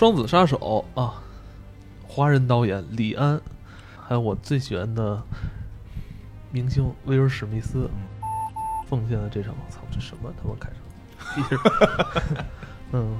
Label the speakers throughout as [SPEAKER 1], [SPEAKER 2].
[SPEAKER 1] 双子杀手。啊，华人导演李安，还有我最喜欢的明星威尔史密斯，奉献了这场，我操，这什么？他妈开场？嗯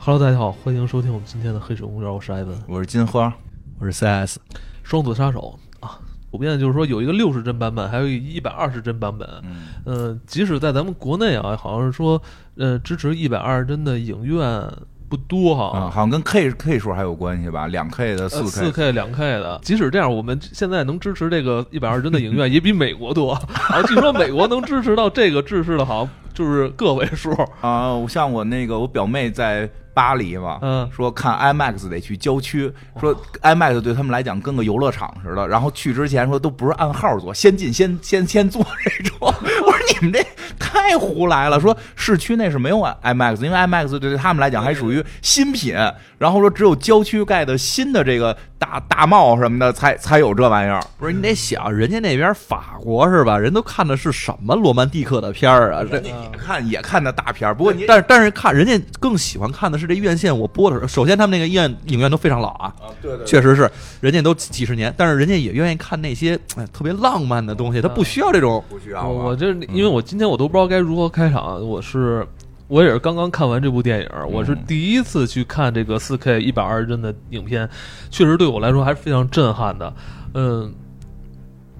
[SPEAKER 1] ，Hello，大家好，欢迎收听我们今天的黑水公园，我是艾文，
[SPEAKER 2] 我是金花，
[SPEAKER 3] 我是 CS，
[SPEAKER 1] 双子杀手啊，普遍就是说有一个六十帧版本，还有一百二十帧版本。
[SPEAKER 2] 嗯，
[SPEAKER 1] 呃，即使在咱们国内啊，好像是说，呃，支持一百二十帧的影院不多哈。
[SPEAKER 2] 啊，好像跟 K K 数还有关系吧？两 K 的、四 K、
[SPEAKER 1] 四 K、两 K 的，即使这样，我们现在能支持这个一百二十帧的影院 也比美国多。啊，据说美国能支持到这个制式的，好像就是个位数。
[SPEAKER 2] 啊，我像我那个我表妹在巴黎嘛，
[SPEAKER 1] 嗯
[SPEAKER 2] 说看 IMAX 得去郊区，说 IMAX 对他们来讲跟个游乐场似的。然后去之前说都不是按号坐，先进先先先坐这种。我说你们这太胡来了。说市区那是没有 IMAX，因为 IMAX 对他们来讲还属于新品。然后说只有郊区盖的新的这个大大帽什么的才才有这玩意儿。
[SPEAKER 3] 不是你得想，人家那边法国是吧？人都看的是什么罗曼蒂克的片儿啊？这
[SPEAKER 2] 人家也看也看的大片儿，不过你
[SPEAKER 3] 但是但是看人家更喜欢看的是这院线我播的时候，首先他们那个院影院都非常老啊，
[SPEAKER 2] 啊，对对
[SPEAKER 3] 确实是人家都几十年，但是人家也愿意看那些哎特别浪漫的东西，他不需要这种
[SPEAKER 2] 不需要
[SPEAKER 1] 我。这因为我今天我都不知道该如何开场，我是我也是刚刚看完这部电影，我是第一次去看这个四 K 一百二十帧的影片，确实对我来说还是非常震撼的。嗯，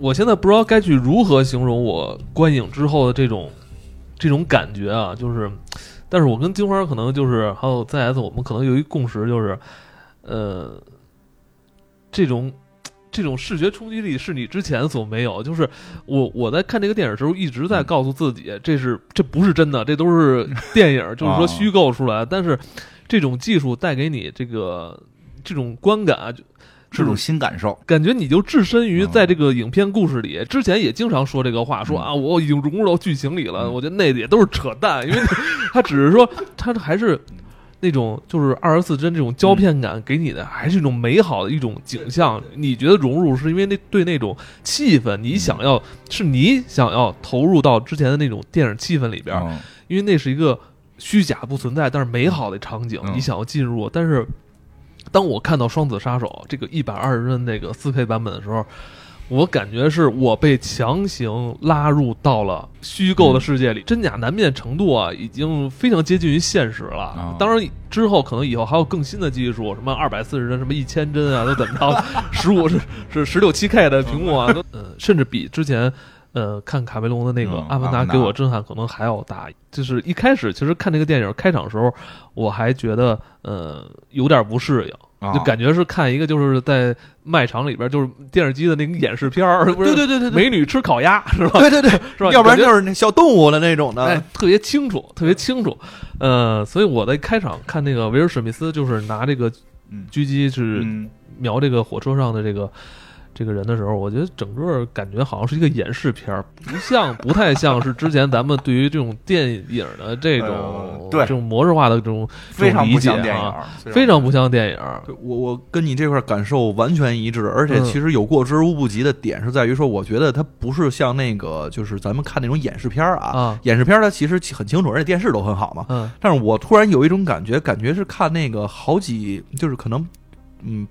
[SPEAKER 1] 我现在不知道该去如何形容我观影之后的这种这种感觉啊，就是，但是我跟金花可能就是还有 ZS，我们可能有一共识，就是，呃，这种。这种视觉冲击力是你之前所没有，就是我我在看这个电影的时候一直在告诉自己，这是这不是真的，这都是电影，就是说虚构出来。但是这种技术带给你这个这种观感啊，就是
[SPEAKER 2] 种新感受，
[SPEAKER 1] 感觉你就置身于在这个影片故事里。之前也经常说这个话，说啊我已经融入到剧情里了。
[SPEAKER 2] 嗯
[SPEAKER 1] 我觉得那也都是扯淡，因为他只是说他还是。那种就是二十四帧这种胶片感给你的，还是一种美好的一种景象。你觉得融入是因为那对那种气氛，你想要是你想要投入到之前的那种电影气氛里边，
[SPEAKER 2] 嗯
[SPEAKER 1] 因为那是一个虚假不存在但是美好的场景，
[SPEAKER 2] 嗯
[SPEAKER 1] 你想要进入。但是当我看到《双子杀手》这个一百二十帧那个四 K 版本的时候，我感觉是我被强行拉入到了虚构的世界里，真假难辨程度啊，已经非常接近于现实了。
[SPEAKER 2] 啊
[SPEAKER 1] 当然之后可能以后还有更新的技术，什么二百四十帧、什么一千帧啊，都怎么着，十五是是十六七 K 的屏幕啊，都呃，甚至比之前。呃，看卡梅隆的那个《
[SPEAKER 2] 嗯
[SPEAKER 1] 阿凡达》给我震撼可能还要大。就是一开始其实看这个电影开场的时候，我还觉得呃有点不适应，
[SPEAKER 2] 啊
[SPEAKER 1] 就感觉是看一个就是在卖场里边就是电视机的那个演示片儿，不是
[SPEAKER 3] 对对对对对
[SPEAKER 1] 美女吃烤鸭是吧？
[SPEAKER 3] 对对对，
[SPEAKER 1] 是吧？
[SPEAKER 3] 要不然就是那小动物的那种的。
[SPEAKER 1] 哎，特别清楚，特别清楚。呃，所以我在开场看那个维尔史密斯，就是拿这个
[SPEAKER 2] 嗯
[SPEAKER 1] 狙击是
[SPEAKER 2] 嗯
[SPEAKER 1] 瞄这个火车上的这个这个人的时候，我觉得整个感觉好像是一个演示片儿，不像，不太像是之前咱们对于这种电影的这种、
[SPEAKER 2] 呃对
[SPEAKER 1] 这种模式化的这种
[SPEAKER 2] 非常不像电影
[SPEAKER 1] 啊，非常不像电影。
[SPEAKER 3] 我我跟你这块感受完全一致，而且
[SPEAKER 1] 嗯
[SPEAKER 3] 其实有过之而无不及的点是在于说，我觉得它不是像那个就是咱们看那种演示片儿啊，
[SPEAKER 1] 啊
[SPEAKER 3] 演示片儿它其实很清楚，而且电视都很好嘛。
[SPEAKER 1] 嗯
[SPEAKER 3] 但是我突然有一种感觉，感觉是看那个好几，就是可能嗯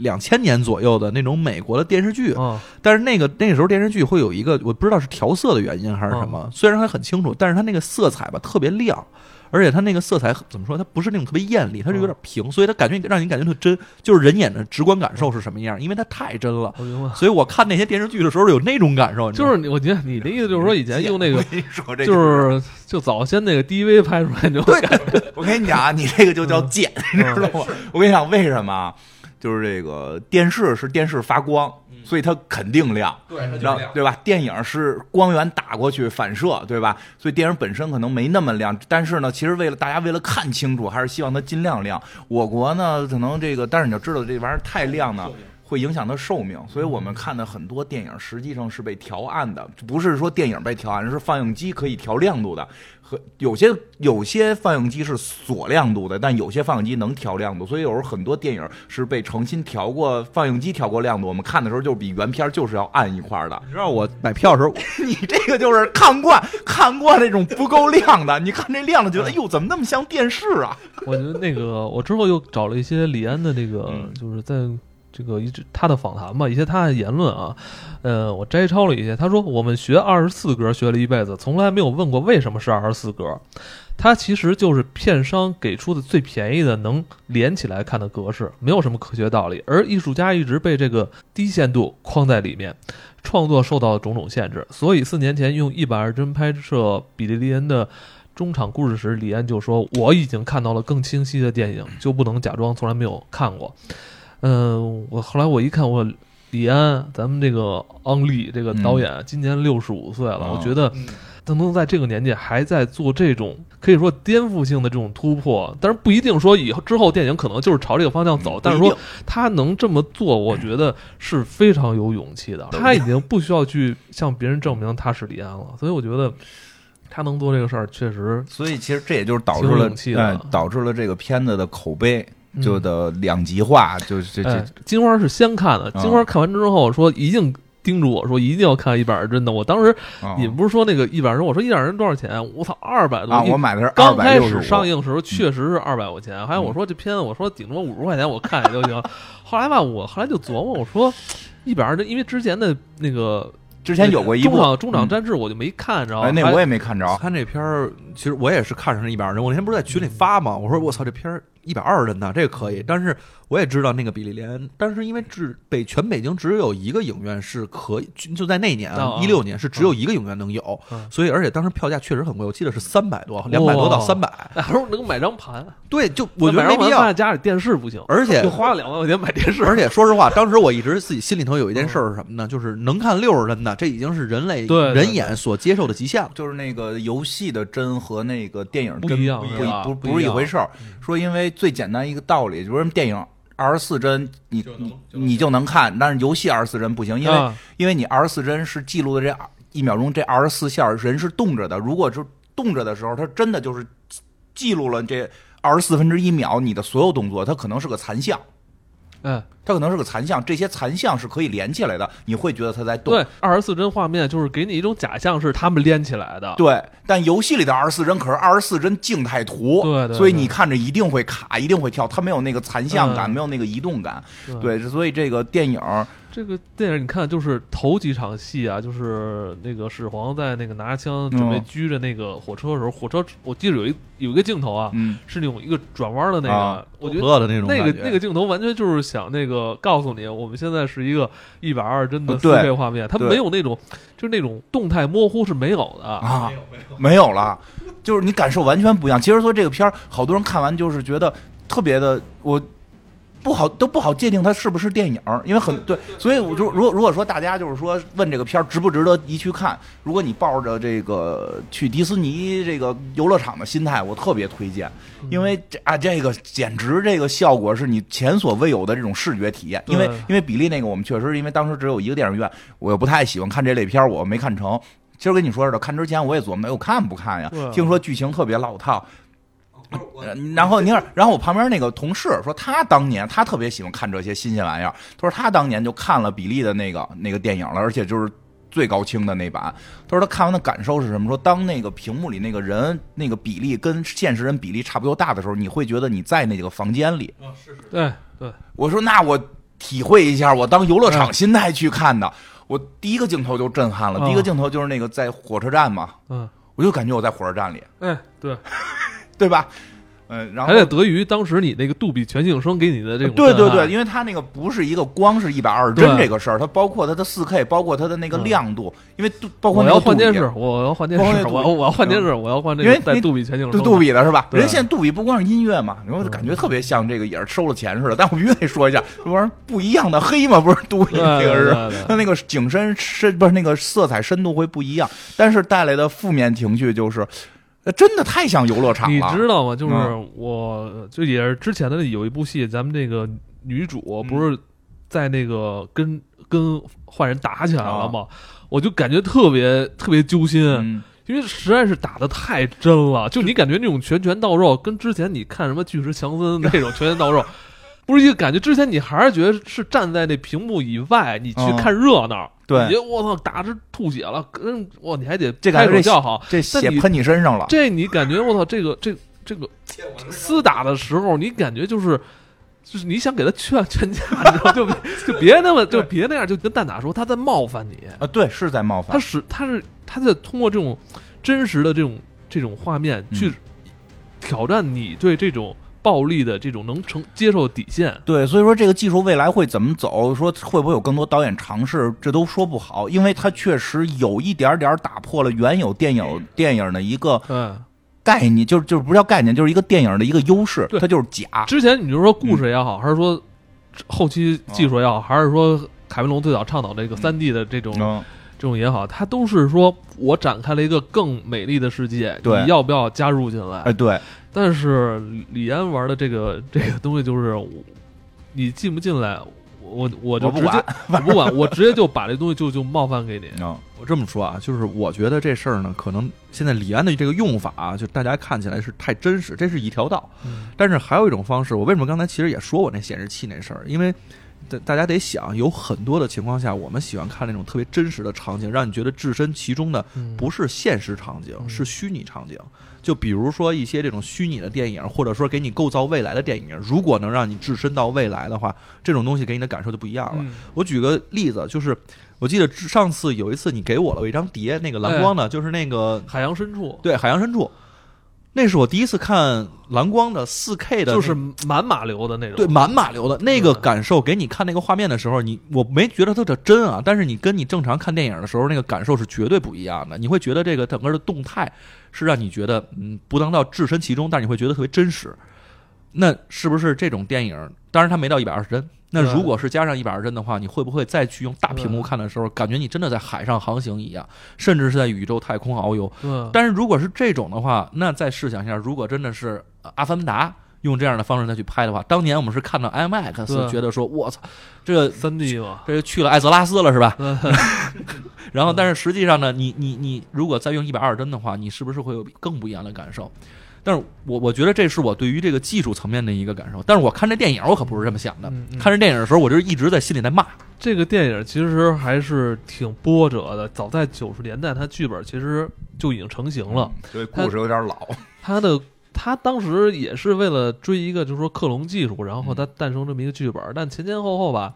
[SPEAKER 3] 两千年左右的那种美国的电视剧，
[SPEAKER 1] 啊
[SPEAKER 3] 但是那个那个时候电视剧会有一个我不知道是调色的原因还是什么，虽然还很清楚，但是它那个色彩吧特别亮。而且它那个色彩怎么说？它不是那种特别艳丽，它是有点平，所以它感觉让你感觉特真，就是人眼的直观感受是什么样，因为它太真了。
[SPEAKER 1] 我明白。
[SPEAKER 3] 所以我看那些电视剧的时候有那种感受，
[SPEAKER 1] 就是，我觉得你的意思就是说，以前用那个 就是就早先那个 DV 拍出来那种感觉，
[SPEAKER 2] 我跟你讲啊，你这个就叫贱，你知道吗？我跟你讲，为什么啊？就是这个电视是电视发光，所以它肯定亮。
[SPEAKER 3] 对，
[SPEAKER 2] 然后对吧？电影是光源打过去反射，对吧？所以电影本身可能没那么亮，但是呢，其实为了大家为了看清楚，还是希望它尽量亮。我国呢，可能这个，但是你要知道这玩意儿太亮呢，会影响它寿命，所以我们看的很多电影实际上是被调暗的，不是说电影被调暗，是放映机可以调亮度的。和有些有些放映机是锁亮度的，但有些放映机能调亮度，所以有时候很多电影是被重新调过放映机调过亮度，我们看的时候就比原片就是要暗一块儿的。
[SPEAKER 3] 你知道我买票的时候，
[SPEAKER 2] 你这个就是看惯看惯那种不够亮的，你看这亮的，觉得哎呦怎么那么像电视啊？
[SPEAKER 1] 我觉得那个我之后又找了一些李安的那个，
[SPEAKER 2] 嗯
[SPEAKER 1] 就是在这个一直他的访谈吧，一些他的言论啊，呃，我摘抄了一些。他说我们学二十四格学了一辈子，从来没有问过为什么是二十四格。它其实就是片商给出的最便宜的能连起来看的格式，没有什么科学道理。而艺术家一直被这个低限度框在里面，创作受到种种限制。所以四年前用一百二帧拍摄《比利林恩》的中场故事时，李安就说：“我已经看到了更清晰的电影，就不能假装从来没有看过。”嗯，我后来我一看，我李安，咱们这个昂利这个导演，今年六十五岁了，
[SPEAKER 2] 哦
[SPEAKER 1] 我觉得他能在这个年纪还在做这种可以说颠覆性的这种突破，但是不一定说以后之后电影可能就是朝这个方向走，但是说他能这么做，我觉得是非常有勇气的。他已经不需要去向别人证明他是李安了，所以我觉得他能做这个事儿，确实
[SPEAKER 2] 所以其实这也就是导致了
[SPEAKER 1] 勇气的
[SPEAKER 2] 哎，导致了这个片子的口碑
[SPEAKER 1] 嗯
[SPEAKER 2] 就的两极化，就是这
[SPEAKER 1] 哎
[SPEAKER 2] 这，
[SPEAKER 1] 金花是先看的，
[SPEAKER 2] 啊
[SPEAKER 1] 金花看完之后说一定叮嘱我说一定要看一百二真的。我当时
[SPEAKER 2] 啊
[SPEAKER 1] 你们不是说那个一百人，我说一百人多少钱？我操，二百多！
[SPEAKER 2] 啊，我买的是二
[SPEAKER 1] 刚开始
[SPEAKER 2] 百六十五，
[SPEAKER 1] 上映的时候确实是二百块钱，还有我说这片子，我说顶多五十块钱我看也就行。后来吧，我后来就琢磨，我说一百二真，因为之前的那个
[SPEAKER 2] 之前有过一部
[SPEAKER 1] 中场中场
[SPEAKER 2] 嗯
[SPEAKER 1] 战志我就没看，着
[SPEAKER 2] 那我也没看着，
[SPEAKER 3] 看这片儿，其实我也是看上这一百二十帧。我那天不是在群里发吗？我说我操，这片儿一百二十帧呢，这个可以。但是我也知道那个比利连，但是因为只北全北京只有一个影院是可以，就就在那年
[SPEAKER 1] 哦
[SPEAKER 3] 一六年是只有一个影院能有，
[SPEAKER 1] 嗯
[SPEAKER 3] 所以而且当时票价确实很贵，我记得是三百多，两百多到
[SPEAKER 1] 哇
[SPEAKER 3] 三百。
[SPEAKER 1] 那还是能买张盘，
[SPEAKER 3] 对，就我觉得没必要。
[SPEAKER 1] 家里电视不行，
[SPEAKER 3] 而且
[SPEAKER 1] 就花了两万块钱买电视，
[SPEAKER 3] 而且说实话，当时我一直自己心里头有一件事儿是什么呢？就是能看六十帧的，这已经是人类
[SPEAKER 1] 对对
[SPEAKER 3] 人眼所接受的极限了。
[SPEAKER 2] 就是那个游戏的帧和那个电影帧
[SPEAKER 1] 不一样
[SPEAKER 2] 不不不是一回事儿。说因为最简单一个道理，就是电影二十四帧，你你你就能看，但是游戏二十四帧不行，因为
[SPEAKER 1] 啊
[SPEAKER 2] 因为你二十四帧是记录的这一秒钟这二十四下人是动着的，如果是动着的时候，它真的就是记录了这二十四分之一秒你的所有动作，它可能是个残像。
[SPEAKER 1] 哎，
[SPEAKER 2] 它可能是个残像，这些残像是可以连起来的，你会觉得它在动。
[SPEAKER 1] 对，二十四帧画面就是给你一种假象是他们连起来的，
[SPEAKER 2] 对，但游戏里的二十四帧可是二十四帧静态图，
[SPEAKER 1] 对对对。
[SPEAKER 2] 所以你看着一定会卡，一定会跳，它没有那个残像感，
[SPEAKER 1] 嗯。
[SPEAKER 2] 没有那个移动感。
[SPEAKER 1] 对。
[SPEAKER 2] 对，所以这个电影
[SPEAKER 1] 这个电影你看，就是头几场戏啊，就是那个始皇在那个拿着枪准备
[SPEAKER 2] 嗯
[SPEAKER 1] 狙着那个火车的时候，火车我记得有一有一个镜头啊，
[SPEAKER 2] 嗯，
[SPEAKER 1] 是那种一个转弯的那个，
[SPEAKER 2] 啊
[SPEAKER 1] 我觉得。
[SPEAKER 3] 的那种
[SPEAKER 1] 那个那个镜头完全就是想那个告诉你，我们现在是一个一百二帧的四
[SPEAKER 2] 呃对
[SPEAKER 1] K 画面，它没有那种就是那种动态模糊是没有的
[SPEAKER 2] 啊，没有了，就是你感受完全不一样。其实说这个片儿，好多人看完就是觉得特别的，我不好都不好界定它是不是电影儿，因为很对，所以我就如果如果说大家就是说问这个片儿值不值得一去看，如果你抱着这个去迪士尼这个游乐场的心态，我特别推荐，因为这啊这个简直这个效果是你前所未有的这种视觉体验，因为因为比利那个我们确实因为当时只有一个电影院，我又不太喜欢看这类片儿，我没看成。今儿跟你说似的，看之前我也琢磨，哎我看不看呀？听说剧情特别老套，呃然后你看，然后我旁边那个同事说，他当年他特别喜欢看这些新鲜玩意儿。他说他当年就看了比利的那个那个电影了，而且就是最高清的那版。他说他看完的感受是什么？说当那个屏幕里那个人那个比例跟现实人比例差不多大的时候，你会觉得你在那个房间里。
[SPEAKER 1] 对对，
[SPEAKER 2] 我说那我体会一下，我当游乐
[SPEAKER 1] 嗯
[SPEAKER 2] 场心态去看的。我第一个镜头就震撼了，
[SPEAKER 1] 哦
[SPEAKER 2] 第一个镜头就是那个在火车站嘛，
[SPEAKER 1] 嗯，
[SPEAKER 2] 我就感觉我在火车站里，
[SPEAKER 1] 哎对，
[SPEAKER 2] 对吧？嗯，然后
[SPEAKER 1] 还得得益于当时你那个杜比全景声给你的这种
[SPEAKER 2] 对对对，因为它那个不是一个光是一百二十帧这个事儿，它包括它的四 K，包括它的那个
[SPEAKER 1] 嗯。
[SPEAKER 2] 亮度，因为杜包括
[SPEAKER 1] 我
[SPEAKER 2] 那个杜比
[SPEAKER 1] 要换电视，我要换电视，我要我要换电视，我要换这
[SPEAKER 2] 因为那
[SPEAKER 1] 个带杜比全景声，
[SPEAKER 2] 杜比的是吧？人现在杜比不光是音乐嘛，然后感觉特别像这个也是收了钱似的。但我必须得说一下，这玩意儿不一样的黑嘛，不是杜比
[SPEAKER 1] 对
[SPEAKER 2] 那个是，它那个景深深不是那个色彩深度会不一样，但是带来的负面情绪就是，呃真的太像游乐场了你。
[SPEAKER 1] 知道吗？就是
[SPEAKER 2] 嗯
[SPEAKER 1] 我，就也是之前的有一部戏，咱们这个女主不是在那个跟跟坏人打起来了嘛，我就感觉特别特别揪心，
[SPEAKER 2] 嗯
[SPEAKER 1] 因为实在是打的太真了，就你感觉那种拳拳到肉，跟之前你看什么巨石强森 那种拳拳到肉。不是一个感觉，之前你还是觉得是站在那屏幕以外，你去
[SPEAKER 2] 嗯
[SPEAKER 1] 看热闹，
[SPEAKER 2] 对。
[SPEAKER 1] 你觉得我操打着吐血了，跟哇你还得
[SPEAKER 2] 这感觉
[SPEAKER 1] 叫好，
[SPEAKER 2] 这血喷你身上了，
[SPEAKER 1] 这你感觉我操，这个这这个厮打的时候，你感觉就是就是你想给他劝劝架，你知道就就别那么就别那样，就跟蛋打说他在冒犯你，
[SPEAKER 2] 啊，对，是在冒犯。
[SPEAKER 1] 他，是他是他在通过这种真实的这种这种画面
[SPEAKER 2] 嗯。
[SPEAKER 1] 去挑战你对这种暴力的这种能承接受底线。
[SPEAKER 2] 对，所以说这个技术未来会怎么走？说会不会有更多导演尝试？这都说不好，因为它确实有一点点打破了原有电影电影的一个
[SPEAKER 1] 嗯，
[SPEAKER 2] 概念，就是就是不叫概念，就是一个电影的一个优势，它就是假。
[SPEAKER 1] 之前你就说故事也好，还是说后期技术也好，还是说凯文龙最早倡导这个三 D 的这种
[SPEAKER 2] 嗯，
[SPEAKER 1] 这种也好，它都是说我展开了一个更美丽的世界，
[SPEAKER 2] 对
[SPEAKER 1] 你要不要加入进来？
[SPEAKER 2] 哎，对，
[SPEAKER 1] 但是李安玩的这个这个东西就是，你进不进来，我我就直接
[SPEAKER 2] 我不管
[SPEAKER 1] 我不管，我直接就把这东西就就冒犯给你。
[SPEAKER 2] 嗯
[SPEAKER 3] 我这么说啊，就是我觉得这事儿呢，可能现在李安的这个用法啊，就大家看起来是太真实，这是一条道。
[SPEAKER 1] 嗯
[SPEAKER 3] 但是还有一种方式，我为什么刚才其实也说我那显示器那事儿，因为大大家得想，有很多的情况下，我们喜欢看那种特别真实的场景，让你觉得置身其中的
[SPEAKER 1] 嗯
[SPEAKER 3] 不是现实场景，
[SPEAKER 1] 嗯
[SPEAKER 3] 是虚拟场景。就比如说一些这种虚拟的电影，或者说给你构造未来的电影，如果能让你置身到未来的话，这种东西给你的感受就不一样了。
[SPEAKER 1] 嗯
[SPEAKER 3] 我举个例子，就是我记得上次有一次你给我了一张碟，那个蓝光的，就是那个
[SPEAKER 1] 海洋深处
[SPEAKER 3] 对海洋深处，那是我第一次看蓝光的四 K 的，
[SPEAKER 1] 就是满马流的那种，
[SPEAKER 3] 对满马流的那个
[SPEAKER 1] 嗯
[SPEAKER 3] 感受，给你看那个画面的时候，你我没觉得它的真啊，但是你跟你正常看电影的时候，那个感受是绝对不一样的。你会觉得这个整个的动态是让你觉得嗯不能到置身其中，但是你会觉得特别真实。那是不是这种电影？当然它没到一百二十帧。那如果是加上一百二十帧的话，你会不会再去用大屏幕看的时候，感觉你真的在海上航行一样，甚至是在宇宙太空遨游？
[SPEAKER 1] 对，
[SPEAKER 3] 但是如果是这种的话，那再试想一下，如果真的是呃《阿凡达》用这样的方式再去拍的话，当年我们是看到 IMAX，觉得说我操，这个
[SPEAKER 1] 三 D 嘛，
[SPEAKER 3] 这就去了艾泽拉斯了是吧？
[SPEAKER 1] 嗯
[SPEAKER 3] 然后，但是实际上呢，你你你如果再用一百二十帧的话，你是不是会有更不一样的感受？但是我我觉得这是我对于这个技术层面的一个感受。但是我看这电影，我可不是这么想的。
[SPEAKER 1] 嗯嗯
[SPEAKER 3] 看这电影的时候，我就是一直在心里在骂。
[SPEAKER 1] 这个电影其实还是挺波折的。早在九十年代，它剧本其实就已经成型了。
[SPEAKER 2] 所以故事有点老。
[SPEAKER 1] 它的他当时也是为了追一个就是说克隆技术，然后它诞生这么一个剧本，但前前后后吧，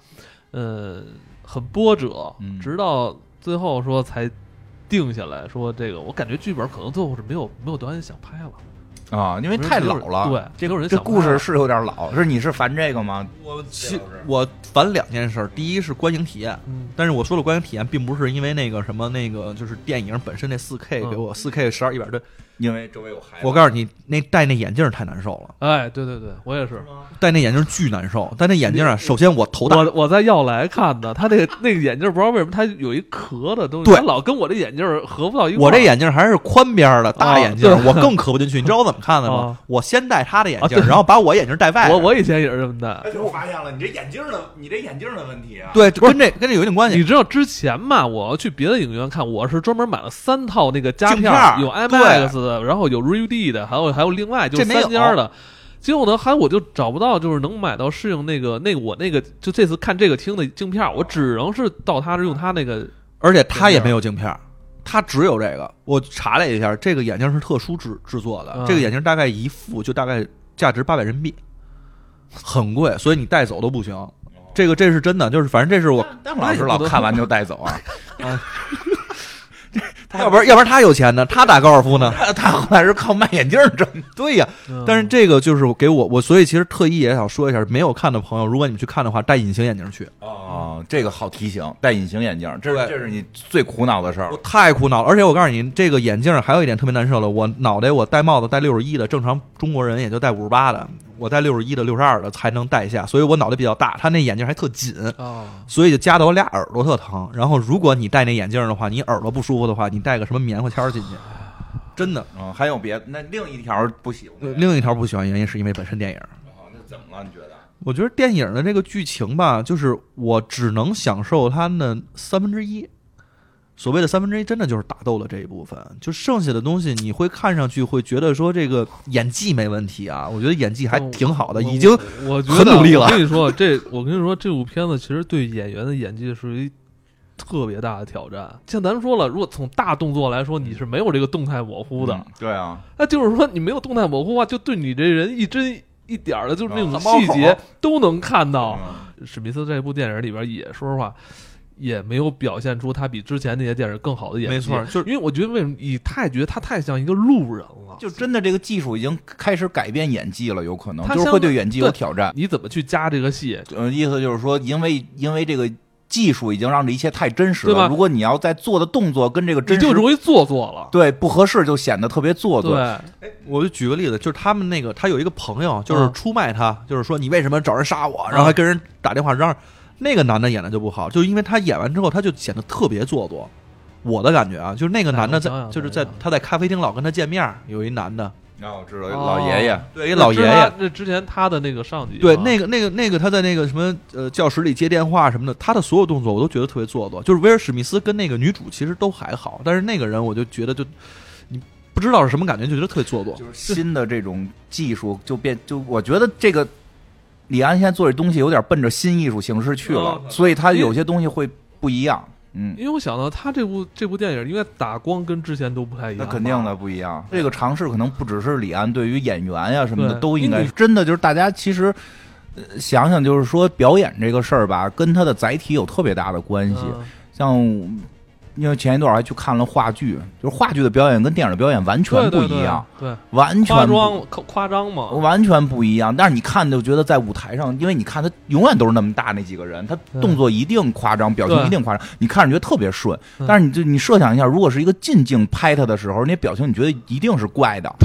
[SPEAKER 1] 呃，很波折，
[SPEAKER 2] 嗯
[SPEAKER 1] 直到最后说才定下来说这个，我感觉剧本可能最后是没有没有导演想拍了，
[SPEAKER 2] 啊，因为太老了。
[SPEAKER 1] 对，
[SPEAKER 2] 这故事是有点老。是你是烦这个吗？
[SPEAKER 3] 我其我烦两件事，第一是观影体验，
[SPEAKER 1] 嗯
[SPEAKER 3] 但是我说的观影体验，并不是因为那个什么那个，就是电影本身那四 K
[SPEAKER 1] 嗯
[SPEAKER 3] 给我四 K 十二一百帧。
[SPEAKER 2] 因为周围有孩子。
[SPEAKER 3] 我告诉你，那戴那眼镜儿太难受了，
[SPEAKER 1] 哎，对对对，我也是。
[SPEAKER 3] 戴那眼镜儿巨难受。戴那眼镜儿啊，首先我头大，
[SPEAKER 1] 我我在耀来看的，他那个 那个眼镜儿不知道为什么他有一壳的东西，老跟我这眼镜儿合不到一块儿。
[SPEAKER 3] 我这眼镜儿还是宽边儿的大眼镜儿，我更合不进去。你知道我怎么看的吗
[SPEAKER 1] 啊？
[SPEAKER 3] 我先戴他的眼镜然后把我眼镜儿戴外边
[SPEAKER 1] 我
[SPEAKER 3] 儿。
[SPEAKER 1] 我以前也是这么戴。
[SPEAKER 2] 哎，我发现了，你这眼镜的，你这眼镜的问题啊。
[SPEAKER 3] 对，跟这跟这有点关系。
[SPEAKER 1] 你知道之前嘛，我要去别的影院看，我是专门买了三套那个夹片
[SPEAKER 3] 镜片儿
[SPEAKER 1] 有 IMAX 的，然后有 RUD 的，还有还有另外就是
[SPEAKER 3] 这没有
[SPEAKER 1] 三家的。结果呢，还我就找不到，就是能买到适应那个那个我那个就这次看这个厅的镜片，我只能是到他这用他那个
[SPEAKER 3] 而且他也没有镜片，他只有这个。我查了一下，这个眼镜是特殊制制作的，
[SPEAKER 1] 嗯
[SPEAKER 3] 这个眼镜大概一副就大概价值八百人民币，很贵，所以你带走都不行。这个这是真的，就是反正这是我，
[SPEAKER 2] 但老师老看完就带走啊。
[SPEAKER 3] 要不然要不然他有钱呢，他打高尔夫呢。
[SPEAKER 2] 他 他后来是靠卖眼镜挣。
[SPEAKER 3] 对呀，
[SPEAKER 1] 嗯
[SPEAKER 3] 但是这个就是给我我，所以其实特意也想说一下，没有看的朋友，如果你们去看的话，戴隐形眼镜去。
[SPEAKER 2] 哦，这个好提醒，戴隐形眼镜，这是这是你最苦恼的事儿
[SPEAKER 3] 我。太苦恼了，而且我告诉你，这个眼镜还有一点特别难受的。我脑袋我戴帽子戴六十一的，正常中国人也就戴五十八的，我戴六十一的、六十二的才能戴下，所以我脑袋比较大，他那眼镜还特紧，
[SPEAKER 1] 哦，
[SPEAKER 3] 所以就夹得我俩耳朵特疼。然后如果你戴那眼镜的话，你耳朵不舒服的话，你戴个什么棉花签进去，真的。
[SPEAKER 2] 嗯，还有别那另一条不喜欢
[SPEAKER 3] 呃另一条不喜欢原因是因为本身电影，
[SPEAKER 2] 哦那怎么了？你觉得？
[SPEAKER 3] 我觉得电影的这个剧情吧，就是我只能享受它的三分之一。所谓的三分之一，真的就是打斗的这一部分，就剩下的东西，你会看上去会觉得说这个演技没问题啊，我觉得演技还挺好的，已经
[SPEAKER 1] 我觉得
[SPEAKER 3] 很努力了
[SPEAKER 1] 我跟你说，这我跟你说，这部片子其实对演员的演技是一特别大的挑战。像咱们说了，如果从大动作来说，你是没有这个动态模糊的，
[SPEAKER 2] 嗯对啊，
[SPEAKER 1] 那就是说你没有动态模糊的话，就对你这人一针一点儿的，就是那种细节都能看到。
[SPEAKER 2] 嗯
[SPEAKER 1] 史密斯这部电影里边也说实话。也没有表现出他比之前那些电影更好的演技，
[SPEAKER 3] 没错就是
[SPEAKER 1] 因为我觉得为什么你太觉得他太像一个路人了，
[SPEAKER 2] 就真的这个技术已经开始改变演技了，有可能
[SPEAKER 1] 他
[SPEAKER 2] 就是会对演技有挑战。
[SPEAKER 1] 你怎么去加这个戏？
[SPEAKER 2] 嗯，意思就是说，因为因为这个技术已经让这一切太真实
[SPEAKER 1] 对吧
[SPEAKER 2] 了，如果你要在做的动作跟这个真实
[SPEAKER 1] 就容易做作了。
[SPEAKER 2] 对不合适，就显得特别做作。
[SPEAKER 1] 对，
[SPEAKER 3] 我就举个例子，就是他们那个他有一个朋友，就是
[SPEAKER 1] 嗯
[SPEAKER 3] 出卖他，就是说你为什么找人杀我，然后还跟人打电话嚷嚷。那个男的演的就不好，就是因为他演完之后他就显得特别做作。我的感觉啊，就是那个男的在就是在他在咖啡厅老跟他见面，有一男的，
[SPEAKER 2] 然后知道
[SPEAKER 1] 哦
[SPEAKER 2] 老爷爷，
[SPEAKER 3] 对，一老爷爷，
[SPEAKER 1] 那之前他的那个上级，
[SPEAKER 3] 对，
[SPEAKER 1] 啊
[SPEAKER 3] 那个那个那个他在那个什么呃教室里接电话什么的，他的所有动作我都觉得特别做作。就是威尔史密斯跟那个女主其实都还好，但是那个人我就觉得就你不知道是什么感觉，就觉得特别做作。
[SPEAKER 2] 就是新的这种技术就变，就我觉得这个李安现在做这东西有点奔着新艺术形式去了
[SPEAKER 1] 哦，
[SPEAKER 2] 所以他有些东西会不一样。嗯，
[SPEAKER 1] 因为我想到他这部这部电影，应该打光跟之前都不太一样，
[SPEAKER 2] 那肯定的不一样。这个尝试可能不只是李安，对于演员呀什么的都应该真的就是大家其实。呃想想，就是说表演这个事儿吧，跟他的载体有特别大的关系。
[SPEAKER 1] 嗯
[SPEAKER 2] 像因为前一段我还去看了话剧，就是话剧的表演跟电影的表演完全不一样，
[SPEAKER 1] 对，对
[SPEAKER 2] 完全不
[SPEAKER 1] 夸张夸夸张嘛，
[SPEAKER 2] 完全不一样。但是你看就觉得在舞台上，因为你看他永远都是那么大那几个人，他动作一定夸张，表情一定夸张，你看着觉得特别顺。
[SPEAKER 1] 嗯
[SPEAKER 2] 但是你就你设想一下，如果是一个近镜拍他的时候，那表情你觉得一定是怪的。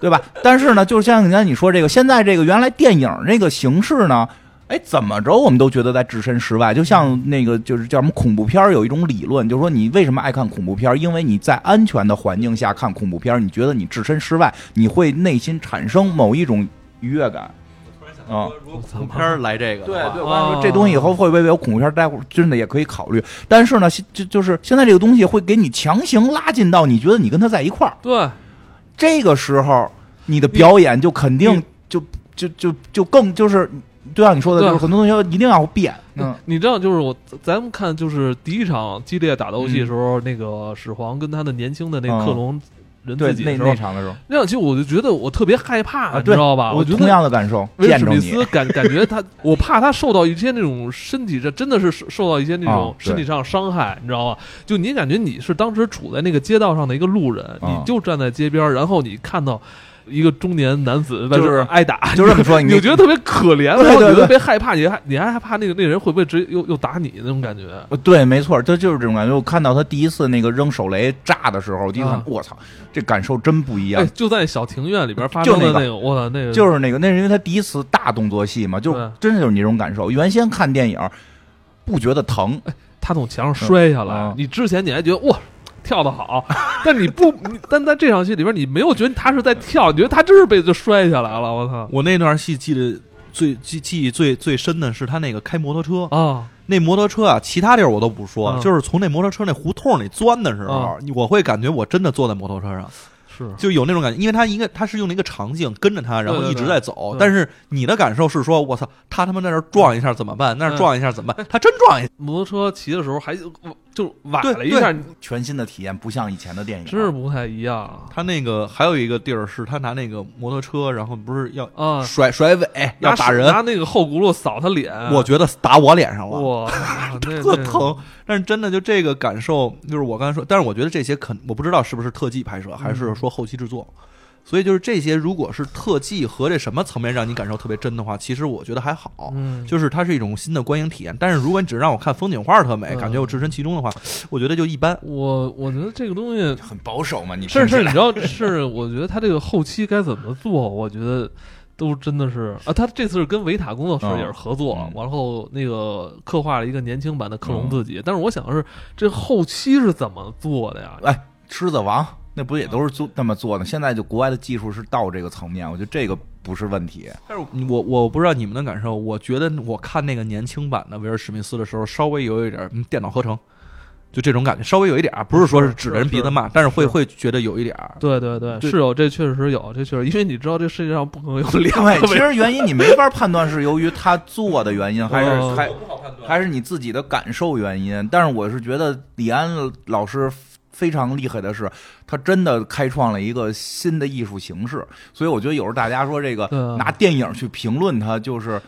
[SPEAKER 2] 对吧？但是呢，就是像刚才你说这个，现在这个原来电影这个形式呢，哎，怎么着我们都觉得在置身事外。就像那个就是叫什么恐怖片儿有一种理论，就是说你为什么爱看恐怖片儿？因为你在安全的环境下看恐怖片儿，你觉得你置身事外，你会内心产生某一种愉悦感。啊、
[SPEAKER 3] 如果恐怖片儿来这个，
[SPEAKER 2] 对对，我
[SPEAKER 1] 哦
[SPEAKER 2] 跟你说，这东西以后会不会有恐怖片？待会儿真的也可以考虑。但是呢，就就是现在这个东西会给你强行拉近到你觉得你跟他在一块儿，
[SPEAKER 1] 对，
[SPEAKER 2] 这个时候你的表演就肯定
[SPEAKER 1] 你
[SPEAKER 2] 就就就就更就是，就像你说的，
[SPEAKER 1] 对
[SPEAKER 2] 就是很多东西一定要变。嗯，
[SPEAKER 1] 你知道，就是我咱们看，就是第一场激烈打斗戏的时候，那个始皇跟他的年轻的那克隆人
[SPEAKER 2] 对，那
[SPEAKER 1] 自己的时候
[SPEAKER 2] 那，场的时候。
[SPEAKER 1] 那场戏我就觉得我特别害怕，
[SPEAKER 2] 啊，
[SPEAKER 1] 你知道吧？
[SPEAKER 2] 我同
[SPEAKER 1] 觉得
[SPEAKER 2] 样的感受，
[SPEAKER 1] 威尔史密斯感感觉他，我怕他受到一些那种身体这真的是受受到一些那种身体上伤害，你知道吧？就你感觉你是当时处在那个街道上的一个路人，
[SPEAKER 2] 啊。
[SPEAKER 1] 你就站在街边，然后你看到一个中年男子在
[SPEAKER 2] 就是
[SPEAKER 1] 挨打，
[SPEAKER 2] 就这么说，你
[SPEAKER 1] 觉得特别可怜，然后你特别害怕，你还你还害怕那个那个人会不会直接又又打你那种感觉？
[SPEAKER 2] 呃对，没错，这就是这种感觉。我看到他第一次那个扔手雷炸的时候，我第一看
[SPEAKER 1] 啊，
[SPEAKER 2] 我操，这感受真不一样
[SPEAKER 1] 哎，。就在小庭院里边发
[SPEAKER 2] 就那个
[SPEAKER 1] 生的那个，我操，那个
[SPEAKER 2] 就是那个，那是因为他第一次大动作戏嘛，就真的就是你这种感受。原先看电影不觉得疼，
[SPEAKER 1] 他从墙上摔下来，
[SPEAKER 2] 嗯啊
[SPEAKER 1] 你之前你还觉得哇。跳得好，但你不，你但在这场戏里边，你没有觉得他是在跳，你觉得他真是被就摔下来了。我操。
[SPEAKER 3] 我那段戏记得最记记忆最最深的是他那个开摩托车，
[SPEAKER 1] 啊！
[SPEAKER 3] 那摩托车啊，其他地儿我都不说，
[SPEAKER 1] 嗯
[SPEAKER 3] 就是从那摩托车那胡同里钻的时候，我会感觉我真的坐在摩托车上，
[SPEAKER 1] 是。
[SPEAKER 3] 就有那种感觉，因为他一个他是用那个场景跟着他，然后一直在走，
[SPEAKER 1] 对。
[SPEAKER 3] 但是你的感受是说，我操，他他妈在那儿撞一下怎么办？那撞一下怎么办？他真撞一下，
[SPEAKER 1] 摩托车骑的时候还就崴了一下，
[SPEAKER 2] 全新的体验，不像以前的电影。
[SPEAKER 1] 真是不太一样
[SPEAKER 3] 他那个还有一个地儿是他拿那个摩托车，然后不是要
[SPEAKER 1] 啊！
[SPEAKER 3] 甩甩尾要打人，
[SPEAKER 1] 拿那个后轱辘扫他脸，
[SPEAKER 3] 我觉得打我脸上了。
[SPEAKER 1] 哇，
[SPEAKER 3] 特疼，但是真的就这个感受，就是我刚才说，但是我觉得这些肯我不知道是不是特技拍摄，还是说后期制作，所以就是这些如果是特技和这什么层面让你感受特别真的话，其实我觉得还好，
[SPEAKER 1] 嗯，
[SPEAKER 3] 就是它是一种新的观影体验。但是如果你只让我看风景画特美，
[SPEAKER 1] 嗯
[SPEAKER 3] 感觉我置身其中的话，我觉得就一般。
[SPEAKER 1] 我我觉得这个东西
[SPEAKER 2] 很保守嘛，你
[SPEAKER 1] 是是，你知道是，我觉得他这个后期该怎么做，我觉得都真的是啊，他这次是跟维塔工作室
[SPEAKER 2] 嗯
[SPEAKER 1] 也是合作，
[SPEAKER 2] 嗯
[SPEAKER 1] 然后那个刻画了一个年轻版的克隆自己，但是我想的是这后期是怎么做的呀？
[SPEAKER 2] 哎，狮子王那不也都是做那么做的？现在就国外的技术是到这个层面，我觉得这个不是问题。
[SPEAKER 3] 但是我我不知道你们的感受，我觉得我看那个年轻版的威尔史密斯的时候，稍微有一点嗯电脑合成，就这种感觉，稍微有一点儿，不是说是指着人鼻子骂，但是会
[SPEAKER 1] 是
[SPEAKER 3] 会觉得有一点儿。
[SPEAKER 1] 对对对，是有，这确实有，这确实，因为你知道这世界上不可能有两
[SPEAKER 2] 对，
[SPEAKER 1] 个
[SPEAKER 2] 其实原因你没法判断是由于他做的原因，还是
[SPEAKER 1] 嗯
[SPEAKER 2] 还还是你自己的感受原因。但是我是觉得李安老师非常厉害的是，他真的开创了一个新的艺术形式。所以我觉得有时候大家说这个拿电影去评论它，就是。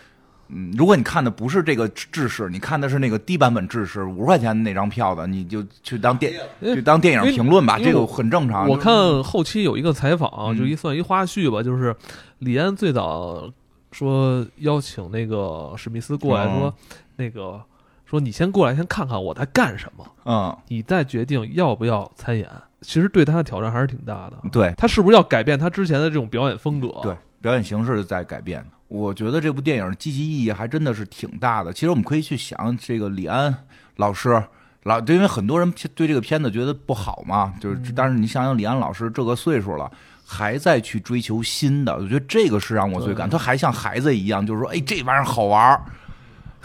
[SPEAKER 2] 嗯，如果你看的不是这个制式，你看的是那个低版本制式，五十块钱的那张票的，你就去当电去当电影评论吧，这个很正常。
[SPEAKER 1] 我看后期有一个采访，
[SPEAKER 2] 嗯
[SPEAKER 1] 就一算一花絮吧，就是李安最早说邀请那个史密斯过来
[SPEAKER 2] 哦
[SPEAKER 1] 说，那个说你先过来先看看我在干什么，
[SPEAKER 2] 嗯，
[SPEAKER 1] 你再决定要不要参演。其实对他的挑战还是挺大的，
[SPEAKER 2] 对，
[SPEAKER 1] 他是不是要改变他之前的这种表演风格？
[SPEAKER 2] 对，表演形式在改变。我觉得这部电影积极意义还真的是挺大的。其实我们可以去想，这个李安老师，老因为很多人对这个片子觉得不好嘛，就是，但是你想想李安老师这个岁数了。还在去追求新的，我觉得这个是让我最感。他还像孩子一样，就是说，哎，这玩意儿好玩儿。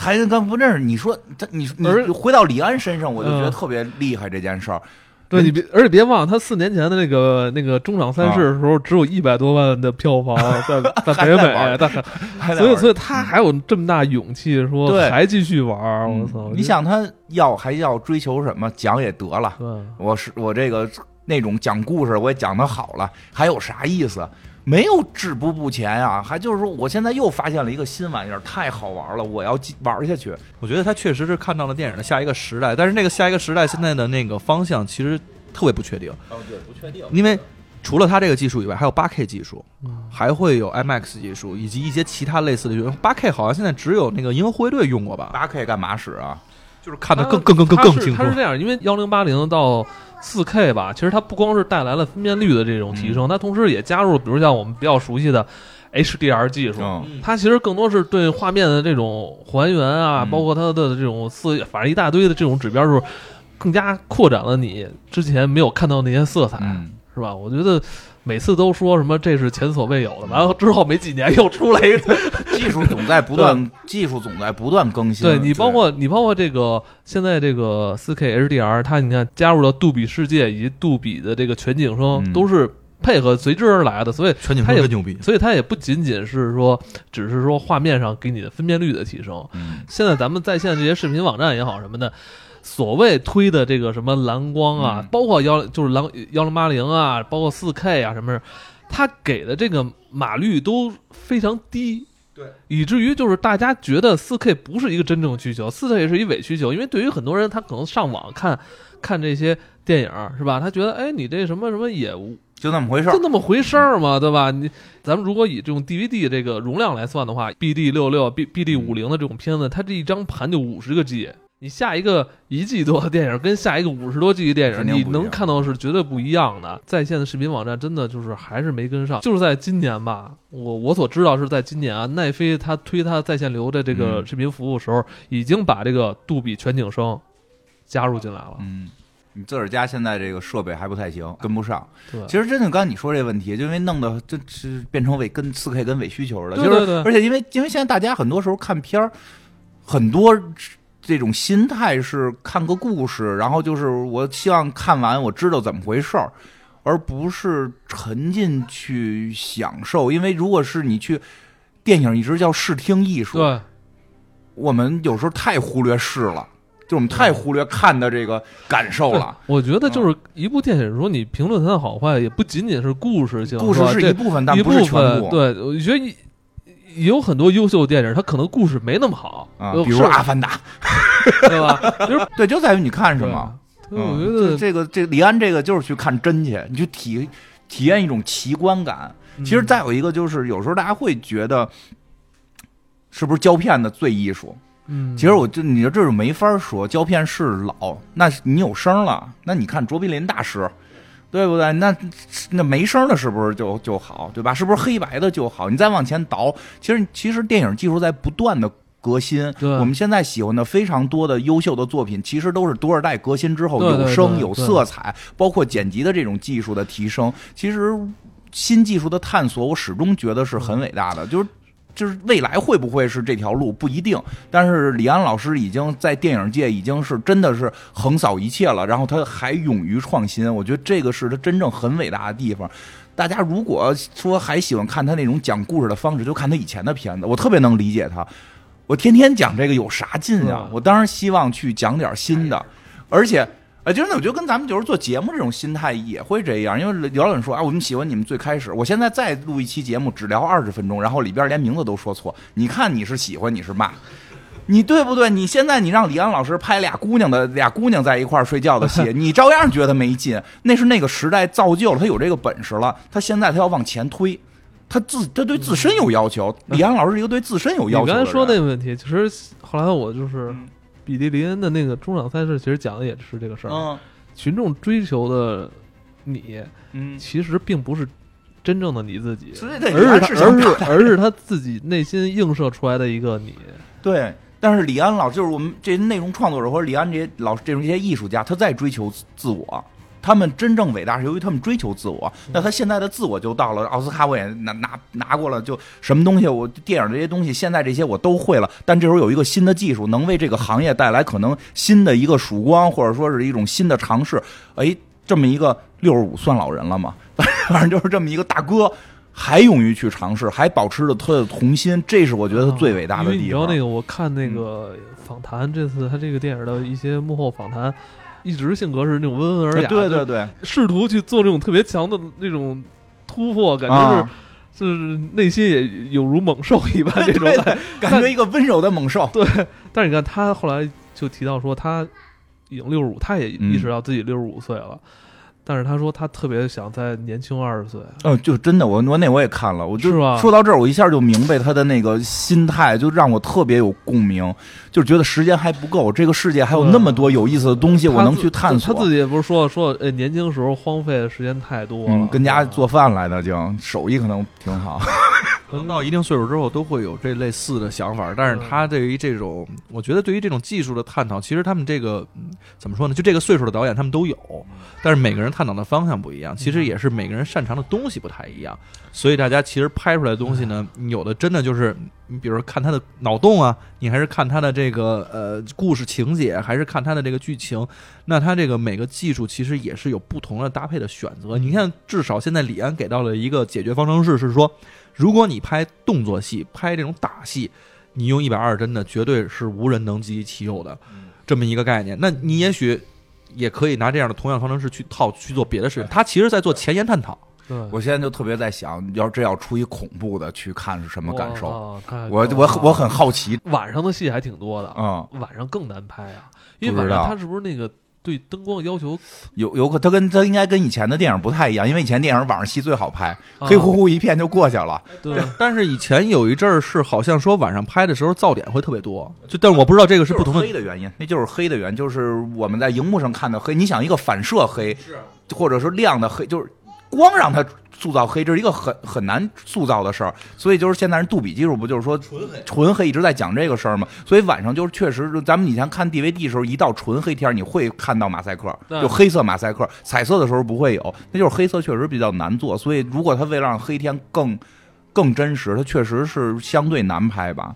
[SPEAKER 2] 孩子刚不认识，你说他，你你
[SPEAKER 1] 而
[SPEAKER 2] 回到李安身上，我就觉得
[SPEAKER 1] 嗯
[SPEAKER 2] 特别厉害这件事儿。
[SPEAKER 1] 对你别，而且别忘了，他四年前的那个那个中场赛事的时候，只有一百多万的票房，在在北
[SPEAKER 2] 还在玩
[SPEAKER 1] 美，但是
[SPEAKER 2] 还在
[SPEAKER 1] 所以所以他还有这么大勇气说
[SPEAKER 2] 对
[SPEAKER 1] 还继续玩儿，我
[SPEAKER 2] 嗯
[SPEAKER 1] 操！
[SPEAKER 2] 你想他要还要追求什么？讲也得了，我是我这个那种讲故事我也讲的好了，还有啥意思？没有止步不前啊！还就是说，我现在又发现了一个新玩意儿，太好玩了，我要继玩下去。
[SPEAKER 3] 我觉得他确实是看到了电影的下一个时代，但是那个下一个时代现在的那个方向其实特别不确定，
[SPEAKER 2] 哦，对，不确定。
[SPEAKER 3] 因为除了它这个技术以外，还有八 K 技术，
[SPEAKER 1] 嗯
[SPEAKER 3] 还会有 IMAX 技术，以及一些其他类似的技术。八 K 好像现在只有那个银河护卫队用过吧，
[SPEAKER 2] 八 K 干嘛使啊？
[SPEAKER 3] 就是看得更更更更更清楚
[SPEAKER 1] 它。是这样，因为幺零八零到四 K 吧，其实它不光是带来了分辨率的这种提升，它同时也加入，比如像我们比较熟悉的 HDR 技术。
[SPEAKER 2] 嗯
[SPEAKER 1] 它其实更多是对画面的这种还原啊，
[SPEAKER 2] 嗯
[SPEAKER 1] 包括它的这种四，反正一大堆的这种指标，就是更加扩展了你之前没有看到那些色彩，
[SPEAKER 2] 嗯，
[SPEAKER 1] 是吧？我觉得每次都说什么这是前所未有的，完了之后没几年又出来一个，
[SPEAKER 2] 技术总在不断，技术总在不断更新。
[SPEAKER 1] 对你包括你包括这个现在这个四 K HDR，它你看加入了杜比世界以及杜比的这个全景声，
[SPEAKER 2] 嗯。
[SPEAKER 1] 都是配合随之而来的，所以
[SPEAKER 3] 全景
[SPEAKER 1] 它也
[SPEAKER 3] 声牛逼，
[SPEAKER 1] 所以它也不仅仅是说只是说画面上给你的分辨率的提升。
[SPEAKER 2] 嗯。
[SPEAKER 1] 现在咱们在线这些视频网站也好什么的，所谓推的这个什么蓝光啊，
[SPEAKER 2] 嗯
[SPEAKER 1] 包括幺就是蓝幺零八零啊，包括四 K 啊什么，它给的这个码率都非常低。
[SPEAKER 3] 对，
[SPEAKER 1] 以至于就是大家觉得四 K 不是一个真正需求，四 K 是一伪需求，因为对于很多人，他可能上网看看这些电影是吧？他觉得哎，你这什么什么也
[SPEAKER 2] 就那么回事儿
[SPEAKER 1] 就。那么回事儿嘛，对吧？你咱们如果以这种 DVD 这个容量来算的话，BD 六六、B BD 五零的这种片子，它这一张盘就五十个 G。你下一个一季多的电影跟下一个五十多季的电影，你能看到是绝对不一样的。在线的视频网站真的就是还是没跟上，就是在今年吧，我我所知道是在今年啊，奈飞它推它在线流的这个
[SPEAKER 2] 嗯
[SPEAKER 1] 视频服务时候，已经把这个杜比全景声加入进来了。
[SPEAKER 2] 嗯，你自个儿家现在这个设备还不太行，跟不上。
[SPEAKER 1] 对，
[SPEAKER 2] 其实真的，刚才你说这问题，就因为弄的这是变成伪跟四 K 跟伪需求了，
[SPEAKER 1] 对
[SPEAKER 2] 就是
[SPEAKER 1] 对对
[SPEAKER 2] 而且因为因为现在大家很多时候看片儿，很多这种心态是看个故事，然后就是我希望看完我知道怎么回事儿，而不是沉浸去享受。因为如果是你去电影，一直叫视听艺术，
[SPEAKER 1] 对，
[SPEAKER 2] 我们有时候太忽略视了。就我们太忽略看的这个感受了，
[SPEAKER 1] 我觉得就是一部电影，如果你评论它的好坏，也不仅仅是故事性，
[SPEAKER 2] 故事是一部分，但不是全
[SPEAKER 1] 分。
[SPEAKER 2] 部。
[SPEAKER 1] 对，我觉得有很多优秀的电影，它可能故事没那么好
[SPEAKER 2] 啊，
[SPEAKER 1] 呃
[SPEAKER 2] 比如说《阿凡达》，
[SPEAKER 1] 对吧？就是
[SPEAKER 2] 对，就在于你看什么。
[SPEAKER 1] 对，我
[SPEAKER 2] 嗯
[SPEAKER 1] 觉得
[SPEAKER 2] 这个这李安这个就是去看真去，你去体体验一种奇观感。
[SPEAKER 1] 嗯
[SPEAKER 2] 其实再有一个就是，有时候大家会觉得，是不是胶片的最艺术？
[SPEAKER 1] 嗯，
[SPEAKER 2] 其实我就你说这是没法说，胶片是老，那你有声了，那你看卓别林大师，对不对？那那没声的是不是就就好，对吧？是不是黑白的就好？你再往前倒，其实其实电影技术在不断的革新。
[SPEAKER 1] 对
[SPEAKER 2] 我们现在喜欢的非常多的优秀的作品，其实都是多少代革新之后有声有色彩，包括剪辑的这种技术的提升。其实新技术的探索，我始终觉得是很伟大的，就是。就是未来会不会是这条路不一定，但是李安老师已经在电影界已经是真的是横扫一切了，然后他还勇于创新，我觉得这个是他真正很伟大的地方。大家如果说还喜欢看他那种讲故事的方式，就看他以前的片子，我特别能理解他。我天天讲这个有啥劲呀、
[SPEAKER 1] 嗯
[SPEAKER 2] 我当然希望去讲点新的，而且。呃，就是我觉得跟咱们就是做节目这种心态也会这样，因为姚老师说啊，我们喜欢你们最开始，我现在再录一期节目只聊二十分钟，然后里边连名字都说错，你看你是喜欢你是骂，你对不对？你现在你让李安老师拍俩姑娘的俩姑娘在一块儿睡觉的戏，你照样觉得没劲，那是那个时代造就了他有这个本事了，他现在他要往前推。他自他对自身有要求，李安老师是一个对自身有要求你。
[SPEAKER 1] 刚才说那个问题，其实后来我就是
[SPEAKER 2] 嗯
[SPEAKER 1] 比利林恩的那个中场赛事，其实讲的也是这个事儿。
[SPEAKER 2] 嗯
[SPEAKER 1] 群众追求的你，
[SPEAKER 2] 嗯，
[SPEAKER 1] 其实并不是真正的你自己，
[SPEAKER 2] 所以这
[SPEAKER 1] 而是而是而是他自己内心映射出来的一个你。
[SPEAKER 2] 对，但是李安老就是我们这些内容创作者或者李安这些老这种这些艺术家，他在追求自自我。他们真正伟大是由于他们追求自我，那他现在的自我就到了奥斯卡，我也拿拿拿过了，就什么东西我电影这些东西，现在这些我都会了。但这时候有一个新的技术，能为这个行业带来可能新的一个曙光，或者说是一种新的尝试。哎，这么一个六十五算老人了吗？反正就是这么一个大哥，还勇于去尝试，还保持着他的童心，这是我觉得他最伟大的地方。
[SPEAKER 1] 知道那个，我看那个访谈，这次他这个电影的一些幕后访谈，一直性格是那种温文尔雅，
[SPEAKER 2] 对对对，
[SPEAKER 1] 试图去做这种特别强的那种突破，感觉是、
[SPEAKER 2] 啊
[SPEAKER 1] 就是内心也有如猛兽一般 这种
[SPEAKER 2] 对
[SPEAKER 1] 感
[SPEAKER 2] 对 感觉一个温柔的猛兽。
[SPEAKER 1] 对但是你看他后来就提到说，他已经六十五，他也意识到自己六十五岁了。但是他说他特别想再年轻二十岁，
[SPEAKER 2] 嗯，就真的，我我那我也看了，我就说到这儿，我一下就明白他的那个心态，就让我特别有共鸣，就是觉得时间还不够，这个世界还有那么多有意思的东西，我能去探索。
[SPEAKER 1] 他自己也不是说说，呃，年轻时候荒废的时间太多了，
[SPEAKER 2] 嗯，跟家做饭来的，就手艺可能挺好。
[SPEAKER 3] 可能到一定岁数之后都会有这类似的想法，但是他对于这种，我觉得对于这种技术的探讨，其实他们这个嗯怎么说呢？就这个岁数的导演他们都有，但是每个人探讨的方向不一样，其实也是每个人擅长的东西不太一样，所以大家其实拍出来的东西呢，有的真的就是，你比如说看他的脑洞啊，你还是看他的这个呃故事情节，还是看他的这个剧情，那他这个每个技术其实也是有不同的搭配的选择。你看，至少现在李安给到了一个解决方程式，是说。如果你拍动作戏，拍这种打戏，你用一百二十帧的绝对是无人能及其有的这么一个概念。那你也许也可以拿这样的同样方程式去套去做别的事情。他其实在做前沿探讨。
[SPEAKER 1] 对，
[SPEAKER 2] 我现在就特别在想，要是这要出一恐怖的，去看是什么感受？我我我很好奇。
[SPEAKER 1] 晚上的戏还挺多的，
[SPEAKER 2] 嗯，
[SPEAKER 1] 晚上更难拍啊，因为晚上他是不是那个对灯光要求
[SPEAKER 2] 有有可他跟他应该跟以前的电影不太一样，因为以前电影晚上戏最好拍，
[SPEAKER 1] 啊
[SPEAKER 2] 黑乎乎一片就过去了。
[SPEAKER 1] 对
[SPEAKER 3] 但是以前有一阵儿是好像说晚上拍的时候噪点会特别多，就但是我不知道这个是不同
[SPEAKER 2] 就是
[SPEAKER 3] 的
[SPEAKER 2] 黑的原因，那就是黑的原因，就是我们在荧幕上看的黑。你想一个反射黑，或者说亮的黑，就是光让它塑造黑，这是一个很很难塑造的事儿。所以就是现在人杜比技术不就是说纯黑，纯黑一直在讲这个事儿吗？所以晚上就是确实，咱们以前看 DVD 的时候，一到纯黑天儿，你会看到马赛克，就黑色马赛克，彩色的时候不会有，那就是黑色确实比较难做。所以如果他为了让黑天更更真实，它确实是相对难拍吧。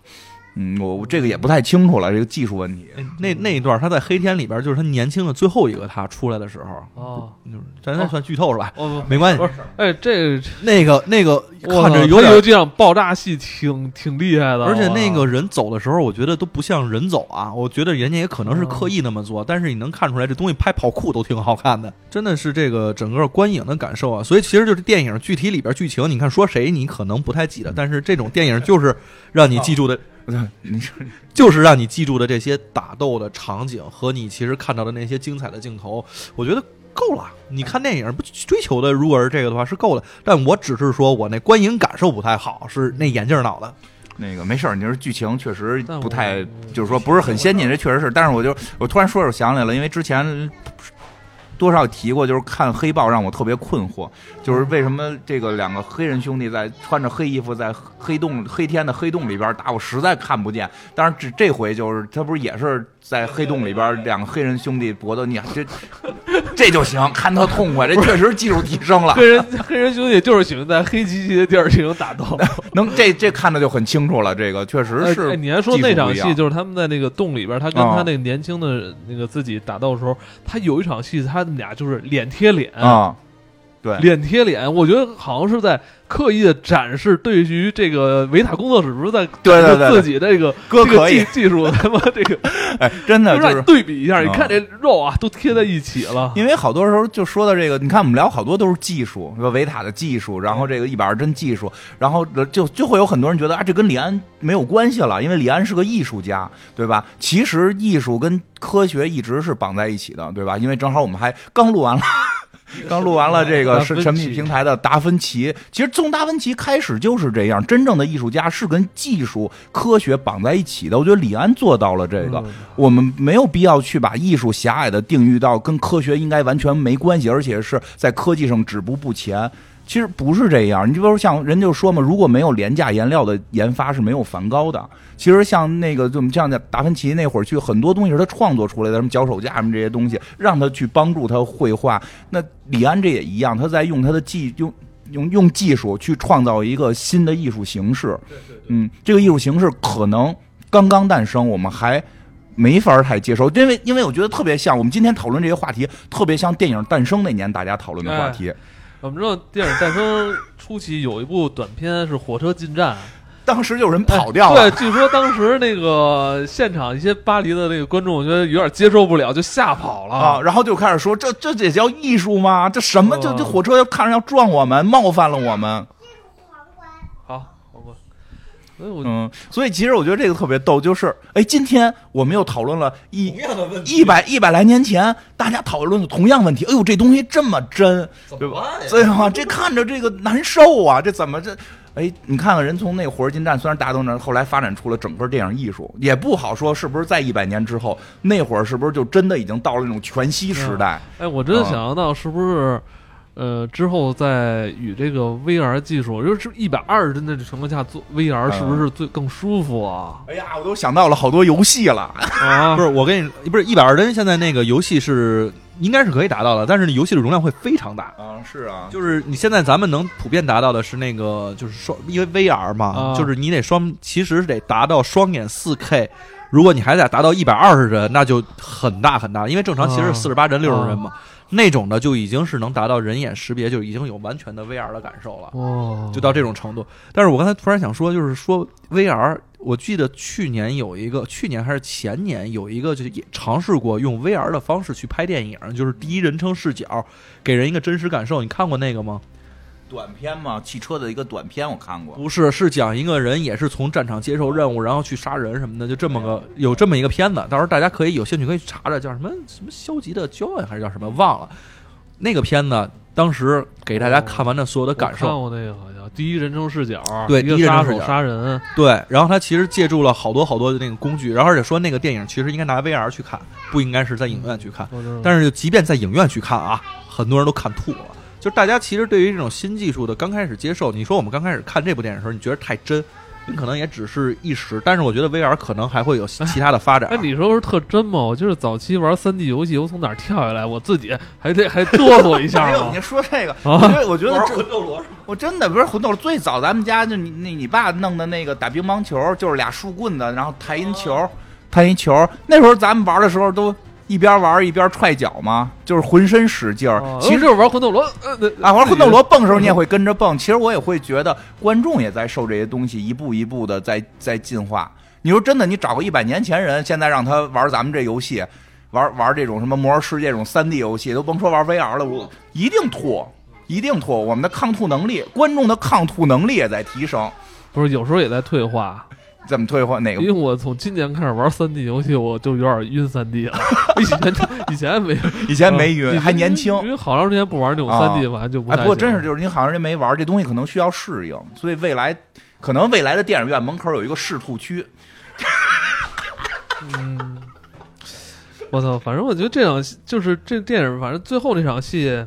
[SPEAKER 2] 嗯，我我这个也不太清楚了，这个技术问题。
[SPEAKER 3] 那那一段他在黑天里边，就是他年轻的最后一个他出来的时候，
[SPEAKER 1] 啊，
[SPEAKER 3] 就是咱咱算剧透是吧？
[SPEAKER 1] 哦，
[SPEAKER 3] 没关系
[SPEAKER 1] 不，是，哎，这
[SPEAKER 3] 那个那个
[SPEAKER 1] 我
[SPEAKER 3] 看着有点
[SPEAKER 1] 这样爆炸戏挺挺厉害的，
[SPEAKER 3] 而且那个人走的时候，我觉得都不像人走啊，我觉得人家也可能是刻意那么
[SPEAKER 1] 哦
[SPEAKER 3] 做，但是你能看出来这东西拍跑酷都挺好看的，真的是这个整个观影的感受啊。所以其实就是电影具体里边剧情，你看说谁你可能不太记得，但是这种电影就是让你记住的，
[SPEAKER 2] 你 说
[SPEAKER 3] 就是让你记住的这些打斗的场景和你其实看到的那些精彩的镜头，我觉得。够了，你看电影不追求的，如果是这个的话是够的。但我只是说我那观影感受不太好，是那眼镜脑的。
[SPEAKER 2] 那个没事儿，你说剧情确实不太，就是说不是很先进，这确实是。但是我就我突然说着想起来了，因为之前多少提过，就是看黑豹让我特别困惑，就是为什么这个两个黑人兄弟在穿着黑衣服在黑洞黑天的黑洞里边打，我实在看不见。但是这这回就是他不是也是在黑洞里边两个黑人兄弟搏斗，你这 这就行，看他痛快，这确实技术提升了。
[SPEAKER 1] 黑 人黑人兄弟就是喜欢在黑漆漆的地儿进行打斗。
[SPEAKER 2] 能这这看着就很清楚了，这个确实是。
[SPEAKER 1] 哎，你还说那场戏就是他们在那个洞里边，他跟
[SPEAKER 2] 啊
[SPEAKER 1] 他那个年轻的那个自己打斗的时候，他有一场戏，他们俩就是脸贴脸，
[SPEAKER 2] 啊，对，
[SPEAKER 1] 脸贴脸，我觉得好像是在刻意的展示对于这个维塔工作室不是在
[SPEAKER 2] 对对对
[SPEAKER 1] 自己的这个这个
[SPEAKER 2] 哥可以
[SPEAKER 1] 技技术，他妈这个
[SPEAKER 2] 哎，真的
[SPEAKER 1] 就
[SPEAKER 2] 是。
[SPEAKER 1] 对比一下，你
[SPEAKER 2] 啊
[SPEAKER 1] 看这肉啊都贴在一起了。
[SPEAKER 2] 因为好多时候就说到这个，你看我们聊好多都是技术，说维塔的技术，然后这个一百二帧技术，然后就就会有很多人觉得啊，这跟李安没有关系了，因为李安是个艺术家，对吧？其实艺术跟科学一直是绑在一起的，对吧？因为正好我们还刚录完了。刚录完了这个是神秘平台的达芬奇，其实从达芬奇开始就是这样，真正的艺术家是跟技术、科学绑在一起的。我觉得李安做到了这个，
[SPEAKER 1] 嗯
[SPEAKER 2] 我们没有必要去把艺术狭隘的定义到跟科学应该完全没关系，而且是在科技上止步不前。其实不是这样，你就比如说像人就说嘛，如果没有廉价颜料的研发是没有梵高的。其实像那个就我们像达芬奇那会儿去，很多东西是他创作出来的，什么脚手架什么这些东西，让他去帮助他绘画。那李安这也一样，他在用他的技用用用技术去创造一个新的艺术形式。嗯，这个艺术形式可能刚刚诞生，我们还没法太接受，因为因为我觉得特别像我们今天讨论这些话题，特别像电影诞生那年大家讨论的话题。
[SPEAKER 1] 我们知道电影诞生初期有一部短片是《火车进站 》，
[SPEAKER 2] 当时就有人跑掉了，
[SPEAKER 1] 哎对，据说当时那个现场一些巴黎的那个观众，我觉得有点接受不了，就吓跑了
[SPEAKER 2] 啊，。然后就开始说这这也叫艺术吗？这什么？
[SPEAKER 1] 啊
[SPEAKER 2] 就这火车要看着要撞我们，冒犯了我们。
[SPEAKER 1] 所以我
[SPEAKER 2] 嗯，所以其实我觉得这个特别逗，就是哎，今天我们又讨论了一
[SPEAKER 3] 同样的问题
[SPEAKER 2] 一百一百来年前大家讨论的同样问题。哎呦，这东西这么真，对吧？对吧？这看着这个难受啊，这怎么这？哎，你看看人从那个火车进站，虽然大家都那，后来发展出了整个电影艺术，也不好说是不是在一百年之后，那会儿是不是就真的已经到了那种全息时代？
[SPEAKER 1] 哎，我真的
[SPEAKER 2] 啊
[SPEAKER 1] 想象到是不是，呃，之后在与这个 VR 技术，就是一百二十帧的情况下做 VR，是不是最更舒服啊？
[SPEAKER 2] 哎呀，我都想到了好多游戏了。
[SPEAKER 1] 啊
[SPEAKER 3] 不，是我跟你不是一百二十帧，现在那个游戏是应该是可以达到的，但是游戏的容量会非常大。
[SPEAKER 2] 啊，是啊，
[SPEAKER 3] 就是你现在咱们能普遍达到的是那个，就是双，因为 VR 嘛，
[SPEAKER 1] 啊
[SPEAKER 3] 就是你得双，其实得达到双眼四 K。如果你还得达到一百二十帧，那就很大很大，因为正常其实四十八帧、六十帧嘛，那种的就已经是能达到人眼识别，就已经有完全的 VR 的感受了。
[SPEAKER 1] 哦，
[SPEAKER 3] 就到这种程度。但是我刚才突然想说，就是说 VR，我记得去年有一个，去年还是前年有一个，就也尝试过用 VR 的方式去拍电影，就是第一人称视角，给人一个真实感受。你看过那个吗？
[SPEAKER 2] 短片吗，汽车的一个短片我看过。
[SPEAKER 3] 不是，是讲一个人也是从战场接受任务，然后去杀人什么的，就这么个有这么一个片子。到时候大家可以有兴趣可以去查查，叫什么什么消极的 joy 还是叫什么忘了。那个片子当时给大家看完的所有的感受，
[SPEAKER 1] 过那个好像第一人称视角，
[SPEAKER 3] 对
[SPEAKER 1] 一个杀手
[SPEAKER 3] 第一人称视角
[SPEAKER 1] 杀人，
[SPEAKER 3] 对，然后他其实借助了好多好多的那个工具，然后而且说那个电影其实应该拿 VR 去看，不应该是在影院去看。但是即便在影院去看啊，很多人都看吐了。就大家其实对于这种新技术的刚开始接受，你说我们刚开始看这部电影的时候，你觉得太真，你可能也只是一时。但是我觉得 VR 可能还会有其他的发展。
[SPEAKER 1] 哎，你说是特真吗？我就是早期玩三 D 游戏，我从哪儿跳下来，我自己还得还哆嗦一下
[SPEAKER 2] 哎呦，
[SPEAKER 1] 吗
[SPEAKER 2] 你？说这个，
[SPEAKER 1] 啊
[SPEAKER 2] 我觉得我觉得
[SPEAKER 3] 玩
[SPEAKER 2] 这
[SPEAKER 3] 魂斗罗
[SPEAKER 2] 我真的不是魂斗罗，最早咱们家就你你你爸弄的那个打乒乓球，就是俩树棍子，然后弹一球，弹一球。那时候咱们玩的时候都一边玩一边踹脚吗，就是浑身使劲儿。
[SPEAKER 1] 哦
[SPEAKER 2] 其实
[SPEAKER 1] 就是玩魂斗罗，呃，那
[SPEAKER 2] 啊，玩魂斗罗蹦的时候你也会跟着蹦。其实我也会觉得观众也在受这些东西一步一步的在在进化。你说真的，你找个一百年前人，现在让他玩咱们这游戏，玩玩这种什么魔兽世界这种三 D 游戏，都甭说玩 VR 了，我一定吐，一定吐。我们的抗吐能力，观众的抗吐能力也在提升。
[SPEAKER 1] 不是有时候也在退化，
[SPEAKER 2] 怎么退换？哪个？
[SPEAKER 1] 因为我从今年开始玩三 D 游戏，我就有点晕三 D 了。以前以前没，
[SPEAKER 2] 以前没
[SPEAKER 1] 嗯
[SPEAKER 2] 晕，还年轻
[SPEAKER 1] 因。为好长时间不玩这种
[SPEAKER 2] 啊
[SPEAKER 1] 三 D 玩就不
[SPEAKER 2] 不过真是就是你好长时间没玩这东西，可能需要适应，所以未来可能未来的电影院门口有一个试吐区。
[SPEAKER 1] 嗯我操，反正我觉得这场戏就是这电影，反正最后那场戏。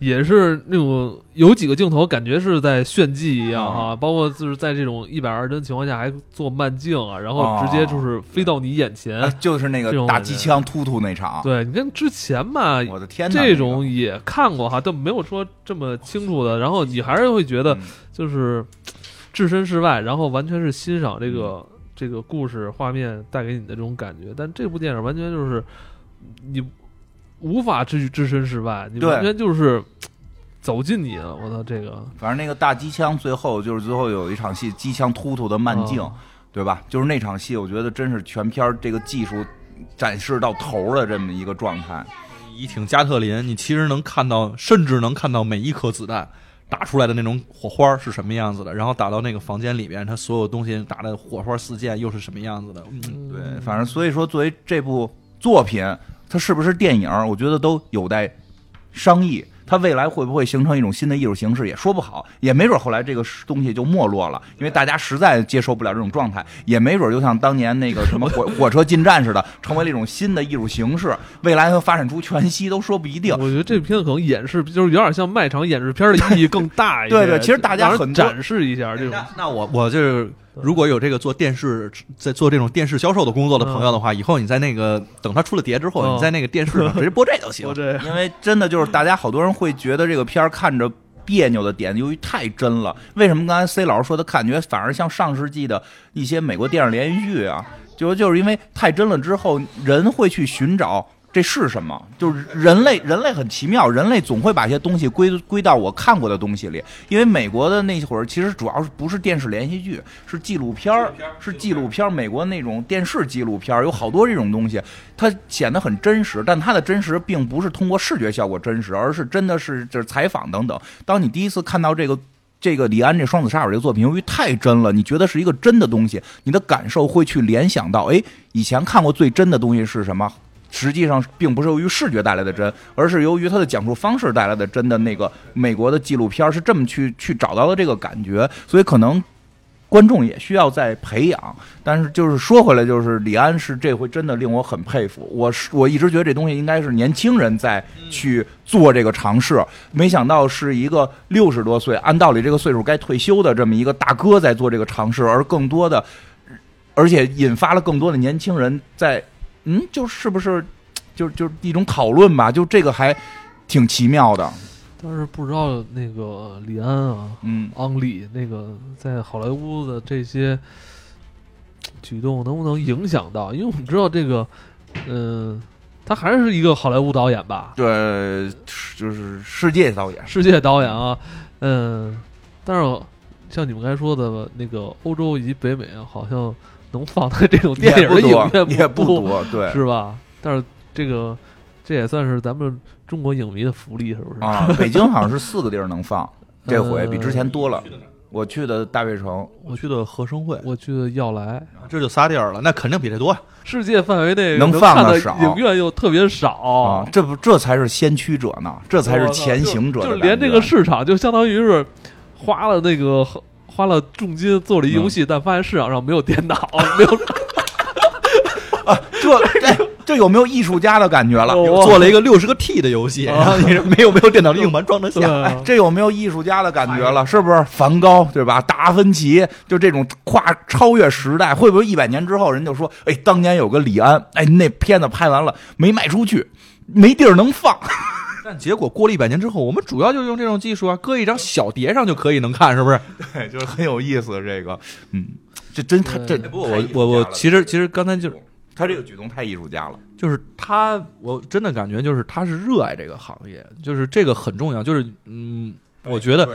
[SPEAKER 1] 也是那种有几个镜头感觉是在炫技一样啊，包括就是在这种一百二十帧情况下还做慢镜啊，然后直接就是飞到你眼前，
[SPEAKER 2] 就是那个打机枪突突那场。
[SPEAKER 1] 对，你看之前嘛，
[SPEAKER 2] 我的天哪，
[SPEAKER 1] 这种也看过哈，但没有说这么清楚的。然后你还是会觉得就是置身事外，然后完全是欣赏这个这个故事画面带给你的这种感觉。但这部电影完全就是你。无法置置身事外，你完全就是走进你了。我操，这个
[SPEAKER 2] 反正那个大机枪最后就是最后有一场戏，机枪突突的慢镜，对吧？就是那场戏，我觉得真是全片这个技术展示到头的这么一个状态。
[SPEAKER 3] 一挺加特林，你其实能看到，甚至能看到每一颗子弹打出来的那种火花是什么样子的，然后打到那个房间里面，它所有东西打的火花四溅又是什么样子的。
[SPEAKER 2] 嗯，对，反正所以说，作为这部作品。它是不是电影？我觉得都有待商议。它未来会不会形成一种新的艺术形式，也说不好。也没准后来这个东西就没落了，因为大家实在接受不了这种状态。也没准就像当年那个什么 火火车进站似的，成为了一种新的艺术形式。未来会发展出全息都说不一定。
[SPEAKER 1] 我觉得这片子可能演示就是有点像卖场演示片的意义更大一
[SPEAKER 2] 些。对对，其实大家很
[SPEAKER 1] 展示一下这种。
[SPEAKER 3] 那我我就是。如果有这个做电视在做这种电视销售的工作的朋友的话，以后你在那个等他出了碟之后，你在那个电视上 直接播这就行。
[SPEAKER 2] 因为真的就是大家好多人会觉得这个片儿看着别扭的点，由于太真了。为什么刚才 C 老师说的感觉反而像上世纪的一些美国电影连续剧啊？就就是因为太真了之后，人会去寻找。这是什么？就是人类，人类很奇妙，人类总会把一些东西归归到我看过的东西里。因为美国的那会儿其实主要是不是电视连续剧，是纪录片儿，是纪录片儿。美国那种电视纪录片儿有好多这种东西，它显得很真实，但它的真实并不是通过视觉效果真实，而是真的是就是采访等等。当你第一次看到这个这个李安这双子杀手这个作品，由于太真了，你觉得是一个真的东西，你的感受会去联想到，哎，以前看过最真的东西是什么？实际上并不是由于视觉带来的真，而是由于它的讲述方式带来的真的那个美国的纪录片是这么去去找到的这个感觉，所以可能观众也需要再培养。但是就是说回来，就是李安是这回真的令我很佩服。我是我一直觉得这东西应该是年轻人在去做这个尝试，没想到是一个六十多岁，按道理这个岁数该退休的这么一个大哥在做这个尝试，而更多的，而且引发了更多的年轻人在。嗯，就是不是，就就一种讨论吧，就这个还挺奇妙的。
[SPEAKER 1] 但是不知道那个李安啊，
[SPEAKER 2] 嗯，
[SPEAKER 1] 昂里那个在好莱坞的这些举动能不能影响到？因为我们知道这个，嗯，他还是一个好莱坞导演吧？
[SPEAKER 2] 对，就是世界导演，
[SPEAKER 1] 世界导演啊，嗯。但是像你们刚才说的那个欧洲以及北美，好像。能放的这种电影的影院
[SPEAKER 2] 也不多，对，
[SPEAKER 1] 是吧？但是这个这也算是咱们中国影迷的福利，是不是？
[SPEAKER 2] 啊，北京好像是四个地儿能放，这回比之前多了。我去的大悦城，
[SPEAKER 3] 我去的合生汇，
[SPEAKER 1] 我去的耀莱，
[SPEAKER 3] 这就仨地儿了，那肯定比这多。
[SPEAKER 1] 世界范围内
[SPEAKER 2] 能放的少，
[SPEAKER 1] 影院又特别少
[SPEAKER 2] 啊！这不，这才是先驱者呢，这才是前行者。
[SPEAKER 1] 就连这个市场，就相当于是花了那个。花了重金做了一游戏，但发现市场上没有电脑，没有
[SPEAKER 2] 啊，这这这有没有艺术家的感觉了？
[SPEAKER 3] 做了一个六十个 T 的游戏，然后你没有没有电脑硬盘装得下，
[SPEAKER 2] 这有没有艺术家的感觉了？是不是梵高对吧？达芬奇就这种跨超越时代，会不会一百年之后人就说，哎，当年有个李安，哎，那片子拍完了没卖出去，没地儿能放。
[SPEAKER 3] 但结果过了一百年之后，我们主要就用这种技术啊，搁一张小碟上就可以能看，是不是？
[SPEAKER 2] 对，就是很有意思。这个，嗯，这真他这
[SPEAKER 3] 不我我我其实其实刚才就是
[SPEAKER 2] 他这个举动太艺术家了，
[SPEAKER 3] 就是他我真的感觉就是他是热爱这个行业，就是这个很重要，就是嗯，我觉得。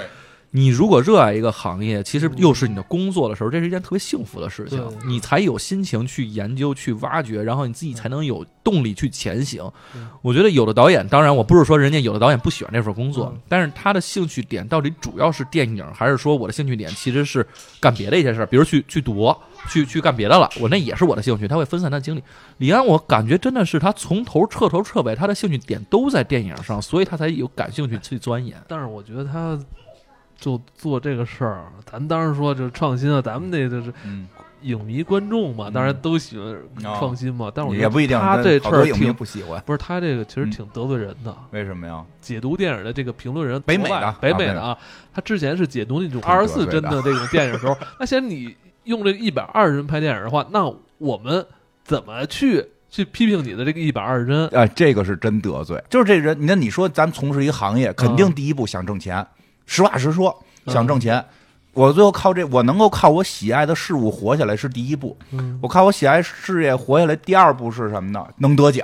[SPEAKER 3] 你如果热爱一个行业，其实又是你的工作的时候，这是一件特别幸福的事情。你才有心情去研究、去挖掘，然后你自己才能有动力去前行。我觉得有的导演，当然我不是说人家有的导演不喜欢这份工作，但是他的兴趣点到底主要是电影，还是说我的兴趣点其实是干别的一些事儿，比如去去赌、去去干别的了。我那也是我的兴趣，他会分散他的精力。李安，我感觉真的是他从头彻头彻尾，他的兴趣点都在电影上，所以他才有感兴趣去钻研。
[SPEAKER 1] 但是我觉得他。就做这个事儿，咱当然说就是创新啊，咱们那就是影迷观众嘛，当然都喜欢
[SPEAKER 2] 哦
[SPEAKER 1] 创新嘛。但是我觉得
[SPEAKER 2] 也不一定，
[SPEAKER 1] 他这事儿挺
[SPEAKER 2] 不喜欢，
[SPEAKER 1] 不是他这个其实
[SPEAKER 2] 嗯
[SPEAKER 1] 挺得罪人的。
[SPEAKER 2] 为什么呀？
[SPEAKER 1] 解读电影的这个评论人，
[SPEAKER 2] 北美的
[SPEAKER 1] 北美的啊，他之前是解读那种
[SPEAKER 2] 挺
[SPEAKER 1] 二十四帧的这种电影的时候，那现在你用这个一百二十帧拍电影的话，那我们怎么去去批评你的这个一百二十帧？
[SPEAKER 2] 啊，这个是真得罪，就是这人，那你说咱从事一个行业，肯定
[SPEAKER 1] 嗯
[SPEAKER 2] 第一步想挣钱，实话实说，
[SPEAKER 1] 嗯
[SPEAKER 2] 想挣钱。我最后靠这，我能够靠我喜爱的事物活下来是第一步。
[SPEAKER 1] 嗯
[SPEAKER 2] 我靠我喜爱事业活下来，第二步是什么呢？能得奖，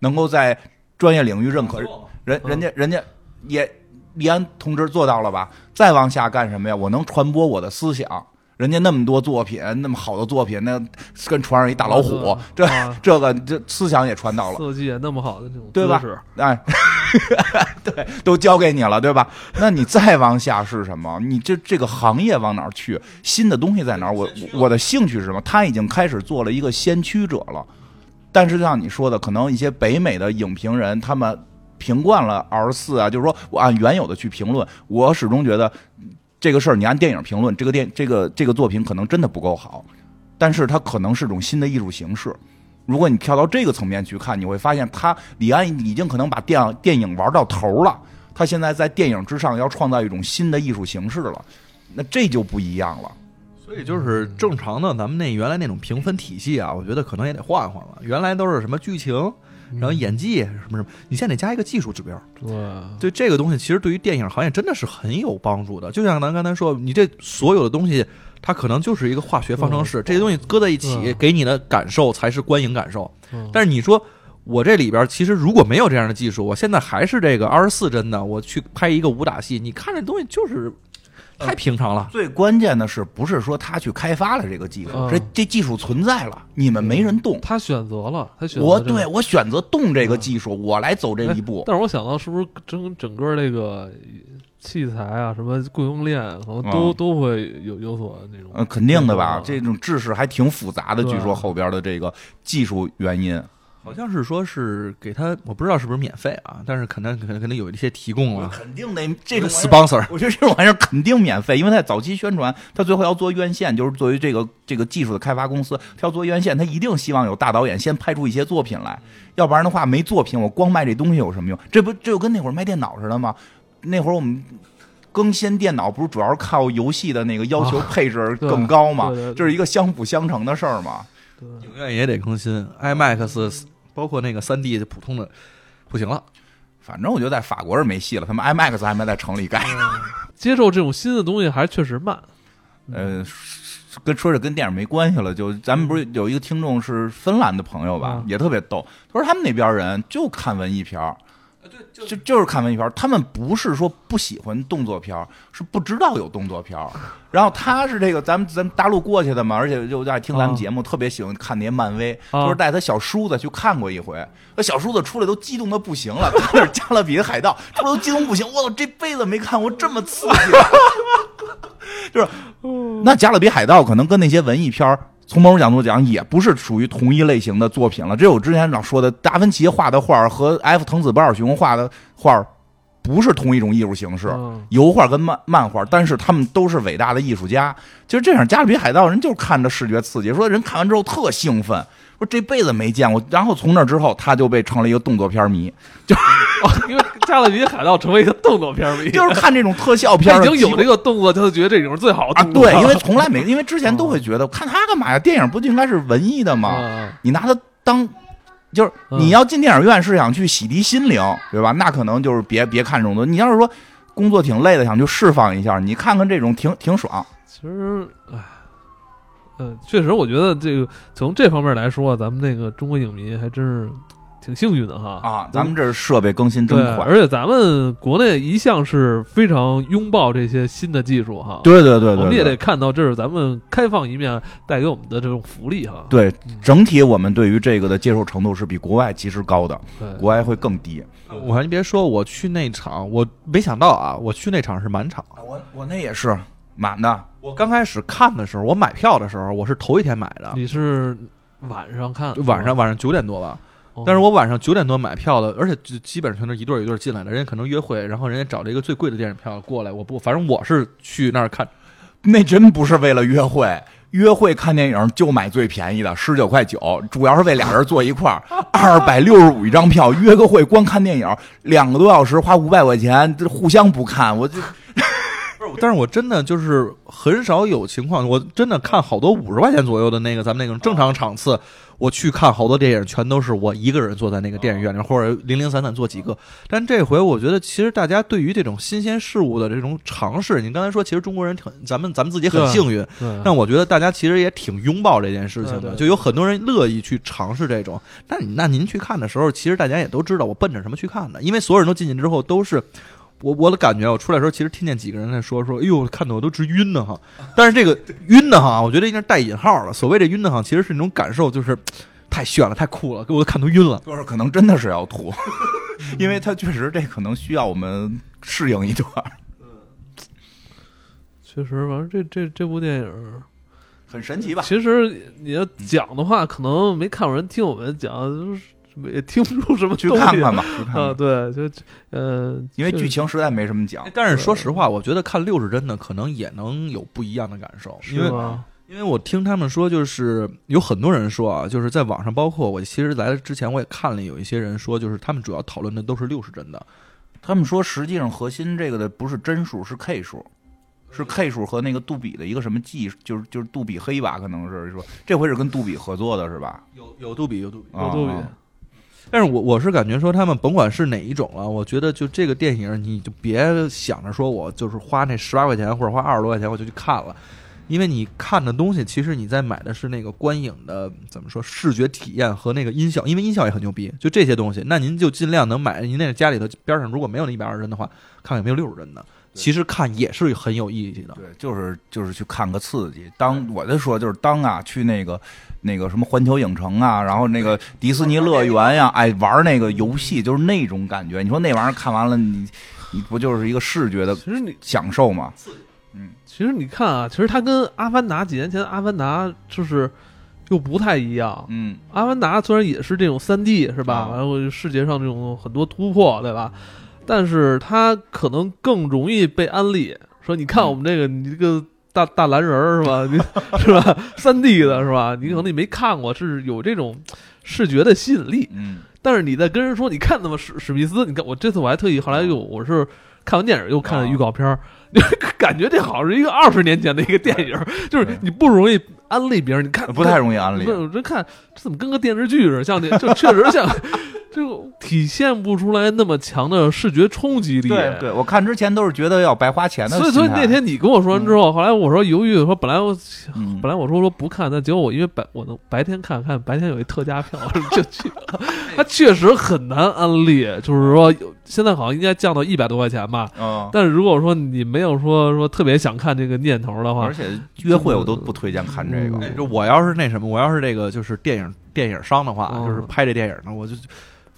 [SPEAKER 2] 能够在专业领域认可。人
[SPEAKER 1] 嗯
[SPEAKER 2] 人家人家也李安同志做到了吧？再往下干什么呀？我能传播我的思想。人家那么多作品，那么好的作品，那跟船上一大老虎，这
[SPEAKER 1] 啊
[SPEAKER 2] 这个这思想也传到了。
[SPEAKER 1] 设计也那么好的这种
[SPEAKER 2] 对吧哎，对，都交给你了，对吧？那你再往下是什么？你这这个行业往哪儿去？新的东西在哪儿？我我的兴趣是什么？他已经开始做了一个先驱者了。但是就像你说的，可能一些北美的影评人他们评惯了二十四啊，就是说我按原有的去评论，我始终觉得这个事儿你按电影评论，这个电这个这个作品可能真的不够好，但是它可能是种新的艺术形式。如果你跳到这个层面去看，你会发现他李安已经可能把电电影玩到头了，他现在在电影之上要创造一种新的艺术形式了，那这就不一样了。
[SPEAKER 3] 所以就是正常的咱们那原来那种评分体系啊，我觉得可能也得换换了。原来都是什么剧情，然后演技什么什么，你现在得加一个技术指标。
[SPEAKER 1] 对
[SPEAKER 3] 对这个东西，其实对于电影行业真的是很有帮助的。就像咱刚才说，你这所有的东西，它可能就是一个化学方程式，这些东西搁在一起
[SPEAKER 1] 嗯，
[SPEAKER 3] 给你的感受才是观影感受。
[SPEAKER 1] 嗯
[SPEAKER 3] 但是你说我这里边其实如果没有这样的技术，我现在还是这个二十四帧的，我去拍一个武打戏，你看这东西就是太平常了。
[SPEAKER 2] 最关键的是，不是说他去开发了这个技术，
[SPEAKER 1] 嗯
[SPEAKER 2] 这这技术存在了，你们没人动。
[SPEAKER 1] 他选择了，他选择
[SPEAKER 2] 我对我选择动这个技术，我来走这一步。
[SPEAKER 1] 但是我想到，是不是整整个这个器材啊，什么供应链，可能都、
[SPEAKER 2] 嗯
[SPEAKER 1] 都会有有所那种。
[SPEAKER 2] 嗯，肯定的吧？
[SPEAKER 1] 嗯
[SPEAKER 2] 这种知识还挺复杂的，据说后边的这个技术原因。
[SPEAKER 3] 好像是说是给他，我不知道是不是免费啊，但是可能可能肯定有一些提供了
[SPEAKER 2] 肯定得这种玩意儿
[SPEAKER 3] sponsor。
[SPEAKER 2] 我觉得这种玩意儿肯定免费，因为在早期宣传，他最后要做院线，就是作为这个这个技术的开发公司，他要做院线，他一定希望有大导演先拍出一些作品来，要不然的话没作品，我光卖这东西有什么用？这不这就跟那会儿卖电脑似的吗？那会儿我们。更新电脑不是主要是靠游戏的那个要求
[SPEAKER 1] 啊
[SPEAKER 2] 配置更高吗？
[SPEAKER 1] 对对对
[SPEAKER 2] 这是一个相辅相成的事儿嘛。
[SPEAKER 3] 影院也得更新，IMAX 包括那个三 D 的普通的不行了。
[SPEAKER 2] 反正我觉得在法国是没戏了，他们 IMAX 还没在城里盖。
[SPEAKER 1] 接受这种新的东西还确实慢。
[SPEAKER 2] 呃，跟说是跟电影没关系了，就咱们不是有一个听众是芬兰的朋友吧，
[SPEAKER 1] 嗯
[SPEAKER 2] 也特别逗。他说他们那边人就看文艺片儿，就就是看文艺片儿，他们不是说不喜欢动作片儿，是不知道有动作片儿。然后他是这个咱们咱们大陆过去的嘛，而且就爱听咱们节目，特别喜欢看那些漫威，
[SPEAKER 1] 啊
[SPEAKER 2] 就是带他小叔子去看过一回，那小叔子出来都激动的不行了，看那是加勒比海盗，出来都激动不行，我操，这辈子没看过这么刺激的。就是那《加勒比海盗》可能跟那些文艺片儿，从某种角度讲，也不是属于同一类型的作品了。这我之前老说的，达芬奇画的画儿和 F. 藤子不二雄画的画不是同一种艺术形式。
[SPEAKER 1] 嗯
[SPEAKER 2] 油画跟漫漫画，但是他们都是伟大的艺术家。其实这样，《加勒比海盗》人就是看着视觉刺激，说人看完之后特兴奋，说这辈子没见过。然后从那之后，他就被成了一个动作片迷，
[SPEAKER 1] 哦，因为《加勒比海盗》成为一个动作片迷，
[SPEAKER 2] 就是看这种特效片儿
[SPEAKER 1] 已经有这个动作，他就觉得这种是最好的
[SPEAKER 2] 啊，对，因为从来没，因为之前都会觉得看他干嘛呀？电影不就应该是文艺的吗？
[SPEAKER 1] 啊
[SPEAKER 2] 你拿它当，就是
[SPEAKER 1] 嗯
[SPEAKER 2] 你要进电影院是想去洗涤心灵，对吧？那可能就是别别看这种东西。你要是说工作挺累的，想去释放一下，你看看这种挺挺爽。
[SPEAKER 1] 其实，唉，嗯，确实，我觉得这个从这方面来说，咱们那个中国影迷还真是挺幸运的哈
[SPEAKER 2] 啊，咱们这设备更新真
[SPEAKER 1] 对，
[SPEAKER 2] 快。
[SPEAKER 1] 而且咱们国内一向是非常拥抱这些新的技术哈。
[SPEAKER 2] 对对对对
[SPEAKER 1] 我们也得，看到这是咱们开放一面带给我们的这种福利哈。
[SPEAKER 2] 对
[SPEAKER 1] 嗯
[SPEAKER 2] 整体我们对于这个的接受程度是比国外其实高的，
[SPEAKER 1] 对，
[SPEAKER 2] 国外会更低。
[SPEAKER 3] 我还别说，我去那场，我没想到啊，我去那场是满场。
[SPEAKER 2] 我我那也是满的，
[SPEAKER 3] 我刚开始看的时候，我买票的时候，我是头一天买的，
[SPEAKER 1] 你是晚上看，
[SPEAKER 3] 晚上晚上九点多吧。
[SPEAKER 1] 哦，
[SPEAKER 3] 但是我晚上九点多买票的，而且就基本上全都一对儿一对儿进来的，人家可能约会，然后人家找了一个最贵的电影票过来，我不，反正我是去那儿看，
[SPEAKER 2] 那真不是为了约会，约会看电影就买最便宜的，十九块九，主要是为俩人坐一块儿，二百六十五一张票，约个会光看电影两个多小时，花五百块钱，这互相不看，我就
[SPEAKER 3] 不是，但是我真的就是很少有情况，我真的看好多五十块钱左右的那个咱们那种正常场次，我去看好多电影，全都是我一个人坐在那个电影院里，或者零零散散坐几个。但这回我觉得，其实大家对于这种新鲜事物的这种尝试，你刚才说，其实中国人挺，咱们咱们自己很幸运，
[SPEAKER 1] 对，
[SPEAKER 3] 但我觉得大家其实也挺拥抱这件事情的，就有很多人乐意去尝试这种。那那您去看的时候，其实大家也都知道我奔着什么去看的，因为所有人都进去之后都是。我我的感觉，我出来的时候，其实听见几个人在说说，哎呦，看的我都直晕的哈。但是这个晕的哈，我觉得应该是带引号了。所谓这晕的哈，其实是那种感受，就是太炫了，太酷了，给我都看都晕了。
[SPEAKER 2] 就是可能真的是要吐，因为它确实这可能需要我们适应一段。
[SPEAKER 1] 确实，反正这这这部电影，
[SPEAKER 2] 很神奇吧？
[SPEAKER 1] 其实你要讲的话，可能没看过人听我们讲，就是也听不出什么
[SPEAKER 2] 去看看吧，去看
[SPEAKER 1] 啊。
[SPEAKER 2] 看。
[SPEAKER 1] 对，就呃，
[SPEAKER 2] 因为剧情实在没什么讲。
[SPEAKER 3] 但是说实话，我觉得看六十帧的可能也能有不一样的感受，因为
[SPEAKER 1] 是吗？
[SPEAKER 3] 因为我听他们说，就是有很多人说啊，就是在网上，包括我其实来之前我也看了，有一些人说，就是他们主要讨论的都是六十帧的。
[SPEAKER 2] 他们说，实际上核心这个的不是帧数，是 K 数，是 K 数和那个杜比的一个什么技术，就是就是杜比黑吧，可能是说这回是跟杜比合作的是吧？
[SPEAKER 3] 有有杜比，有杜比。
[SPEAKER 1] 有杜比
[SPEAKER 2] 啊
[SPEAKER 3] 但是我我是感觉说，他们甭管是哪一种了，我觉得就这个电影，你就别想着说我就是花那十八块钱或者花二十多块钱我就去看了，因为你看的东西，其实你在买的是那个观影的怎么说视觉体验和那个音效，因为音效也很牛逼，就这些东西，那您就尽量能买。您那个家里头边上如果没有那一百二十帧的话，看看有没有六十帧的，其实看也是很有意义的。
[SPEAKER 2] 对，就是就是去看个刺激。当我就说，就是当啊，去那个那个什么环球影城啊，然后那个迪士尼乐园呀、哎，玩那个游戏，就是那种感觉。你说那玩意儿看完了，你你不就是一个视觉的
[SPEAKER 1] 其实你
[SPEAKER 2] 享受吗？
[SPEAKER 1] 其实你看啊，其实它跟《阿凡达》几年前《阿凡达》就是又不太一样。
[SPEAKER 2] 嗯，《
[SPEAKER 1] 阿凡达》虽然也是这种三 D 是吧，
[SPEAKER 2] 啊
[SPEAKER 1] 然后视觉上这种很多突破，对吧？但是他可能更容易被安利，说你看我们这个，你这个大大蓝人儿是吧？你是吧？三 D 的是吧？你可能你没看过，是有这种视觉的吸引力。
[SPEAKER 2] 嗯，
[SPEAKER 1] 但是你在跟人说，你看那么史史密斯，你看我这次我还特意后来又我是看完电影又看了预告片儿，感觉这好像是一个二十年前的一个电影，就是你不容易安利别人，你看
[SPEAKER 2] 不太容易安利
[SPEAKER 1] 我这看这怎么跟个电视剧似的，像那就确实像，就体现不出来那么强的视觉冲击力。
[SPEAKER 2] 对对，我看之前都是觉得要白花钱的
[SPEAKER 1] 所以，所以那天你跟我说完之后，后来我说犹豫，说本来我
[SPEAKER 2] 嗯
[SPEAKER 1] 本来我说说不看，但结果我因为白我能白天看看白天有一特价票 就去了。它确实很难安利，就是说现在好像应该降到一百多块钱吧。
[SPEAKER 2] 嗯，
[SPEAKER 1] 但是如果说你没有说说特别想看这个念头的话
[SPEAKER 2] 而，且约会我都不推荐看这个。
[SPEAKER 3] 就我要是那什么，我要是这个就是电影电影商的话，
[SPEAKER 1] 嗯
[SPEAKER 3] 就是拍这电影呢，我就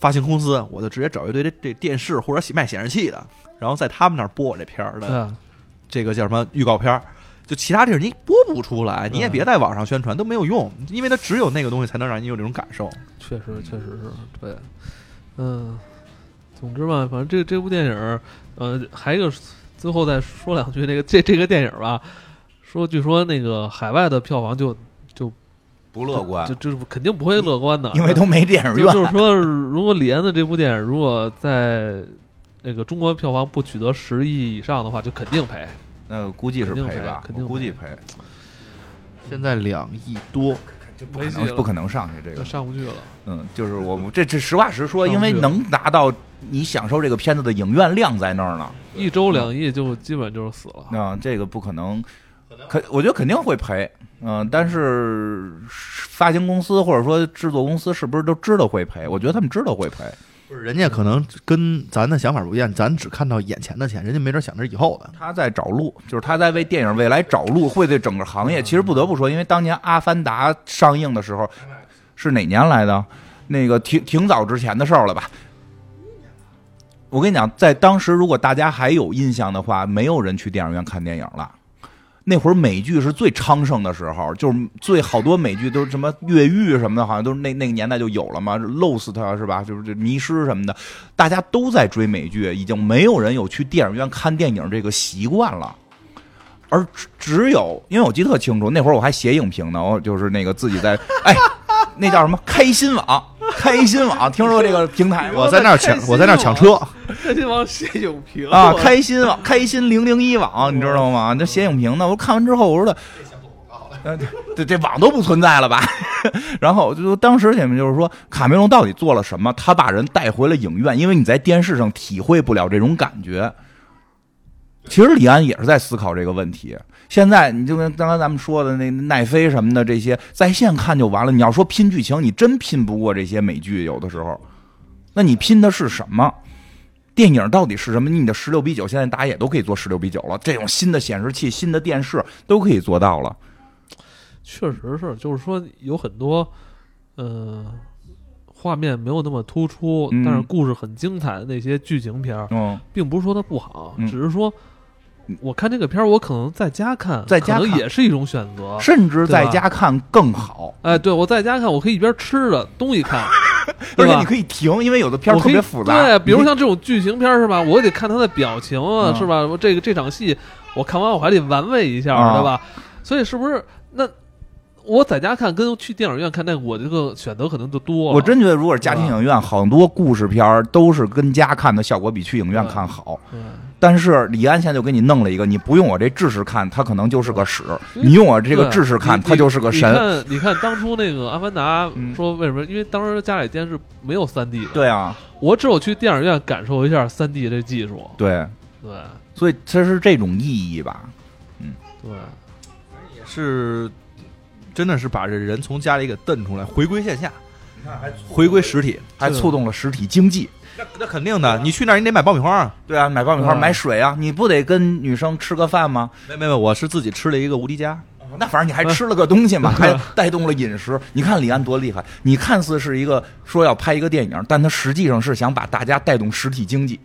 [SPEAKER 3] 发行公司，我就直接找一堆这这电视或者卖显示器的，然后在他们那儿播我这片儿的这个叫什么预告片儿。就其他地儿你播不出来，你也别在网上宣传，都没有用，因为它只有那个东西才能让你有这种感受。
[SPEAKER 1] 确实确实是对，嗯，总之吧，反正这这部电影儿，呃，还有个最后再说两句，那个这这个电影儿吧，说据说那个海外的票房就
[SPEAKER 2] 不乐观
[SPEAKER 1] 就，就是肯定不会乐观的，
[SPEAKER 2] 因为都没电影院。
[SPEAKER 1] 就 就是说，如果李安的这部电影如果在那个中国票房不取得十亿以上的话，就肯定赔。
[SPEAKER 2] 那估计是赔吧，
[SPEAKER 1] 赔肯定
[SPEAKER 2] 估计
[SPEAKER 1] 赔
[SPEAKER 2] 赔，
[SPEAKER 3] 现在两亿多，
[SPEAKER 2] 不可能不可能上去这个。
[SPEAKER 1] 上不去了。
[SPEAKER 2] 嗯，就是我们这这实话实说，因为能达到你享受这个片子的影院量在那儿呢。
[SPEAKER 1] 一周两亿就基本就是死了。
[SPEAKER 2] 那、这个不可能，肯我觉得肯定会赔。嗯、但是发行公司或者说制作公司是不是都知道会赔？我觉得他们知道会赔。
[SPEAKER 3] 不是人家可能跟咱的想法不一样，咱只看到眼前的钱，人家没准想着以后的。
[SPEAKER 2] 他在找路，就是他在为电影未来找路，会对整个行业。其实不得不说，因为当年《阿凡达》上映的时候是哪年来的？那个挺挺早之前的事儿了吧？我跟你讲，在当时如果大家还有印象的话，没有人去电影院看电影了。那会儿美剧是最昌盛的时候，就是最好多美剧都是什么越狱什么的，好像都是那那个年代就有了嘛，Lost 是吧？就是这迷失什么的，大家都在追美剧，已经没有人有去电影院看电影这个习惯了。而只只有，因为我记得特清楚，那会儿我还写影评呢，我就是那个自己在，哎，那叫什么开心网，开心网，听说这个平台吗？
[SPEAKER 3] 我在那儿抢，我在那儿抢车，
[SPEAKER 1] 开心网写影评
[SPEAKER 2] 啊，开心网，开心零零一网，你知道吗？那写影评呢，我看完之后，我说的。呃，这这网都不存在了吧？然后就当时你们就是说，卡梅隆到底做了什么？他把人带回了影院，因为你在电视上体会不了这种感觉。其实李安也是在思考这个问题。现在你就跟刚才咱们说的那奈飞什么的这些在线看就完了。你要说拼剧情，你真拼不过这些美剧，有的时候，那你拼的是什么？电影到底是什么？你的十六比九，现在大家也都可以做十六比九了。这种新的显示器、新的电视都可以做到了。
[SPEAKER 1] 确实是，就是说有很多，呃，画面没有那么突出，但是故事很精彩的那些剧情片儿，并不是说它不好，只是说，我看这个片儿，我可能在家看，
[SPEAKER 2] 在家
[SPEAKER 1] 也是一种选择，
[SPEAKER 2] 甚至在家看更好。
[SPEAKER 1] 哎，对我在家看，我可以一边吃着东西看，
[SPEAKER 2] 而且你可以停，因为有的片儿特别复杂。
[SPEAKER 1] 对，比如像这种剧情片是吧？我得看他的表情啊，是吧？这个这场戏我看完我还得玩味一下，对吧？所以是不是那？我在家看跟去电影院看，那我这个选择可能就多了。
[SPEAKER 2] 我真觉得，如果是家庭影院，很多故事片都是跟家看的效果比去影院看好。但是李安现在就给你弄了一个，你不用我这制式看，他可能就是个屎；你用我这个制式看，他就是个神。
[SPEAKER 1] 你看，你看当初那个《阿凡达》，说为什么？因为当时家里电视没有三 D 的。
[SPEAKER 2] 对啊，
[SPEAKER 1] 我只有去电影院感受一下三 D 这技术。
[SPEAKER 2] 对
[SPEAKER 1] 对，
[SPEAKER 2] 所以这是这种意义吧？嗯，
[SPEAKER 1] 对，
[SPEAKER 3] 也是。真的是把这人从家里给蹬出来，回归线下，
[SPEAKER 2] 你看还
[SPEAKER 3] 回归实体，
[SPEAKER 2] 还促动了实体经济。
[SPEAKER 3] 那那肯定的，你去那儿你得买爆米花啊，
[SPEAKER 2] 对啊，买爆米花，买水啊，你不得跟女生吃个饭吗？
[SPEAKER 3] 没没没，我是自己吃了一个无敌家。
[SPEAKER 2] 那反正你还吃了个东西嘛，还带动了饮食。你看李安多厉害，你看似是一个说要拍一个电影，但他实际上是想把大家带动实体经济。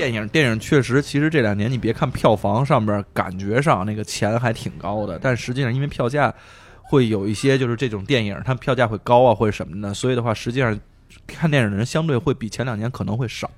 [SPEAKER 3] 电影电影确实，其实这两年你别看票房上边感觉上那个钱还挺高的，但实际上因为票价会有一些就是这种电影，它票价会高啊或者什么的，所以的话实际上。看电影的人相对会比前两年可能会少，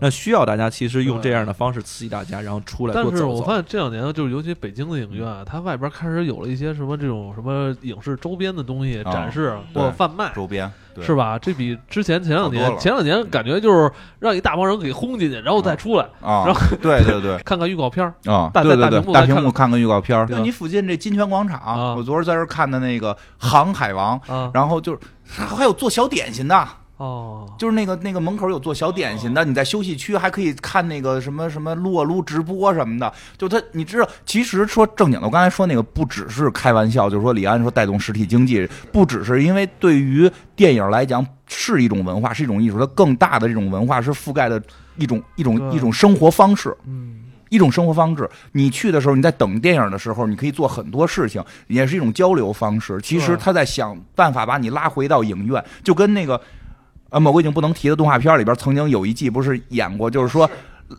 [SPEAKER 3] 那需要大家其实用这样的方式刺激大家，然后出来。
[SPEAKER 1] 但是我发现这两年就是尤其北京的影院，它外边开始有了一些什么这种什么影视周边的东西展示或贩卖
[SPEAKER 2] 周边，
[SPEAKER 1] 是吧？这比之前前两年前两年感觉就是让一大帮人给轰进去，然后再出来，然后
[SPEAKER 2] 对对对，
[SPEAKER 1] 看看预告片
[SPEAKER 2] 啊，
[SPEAKER 1] 大
[SPEAKER 2] 对对对，大屏幕
[SPEAKER 1] 看
[SPEAKER 2] 看。预告片就你附近这金泉广场，我昨儿在这看的那个《航海王》，然后就是还有做小点心的。
[SPEAKER 1] 哦，
[SPEAKER 2] 就是那个那个门口有做小点心的，你在休息区还可以看那个什么什么撸啊撸直播什么的。就他，你知道，其实说正经的，我刚才说那个不只是开玩笑，就是说李安说带动实体经济，不只是因为对于电影来讲是一种文化，是一种艺术，它更大的这种文化是覆盖的一种一种一种生活方式，
[SPEAKER 1] 嗯，
[SPEAKER 2] 一种生活方式。你去的时候，你在等电影的时候，你可以做很多事情，也是一种交流方式。其实他在想办法把你拉回到影院，就跟那个。呃，某个已经不能提的动画片里边，曾经有一季不是演过，就是说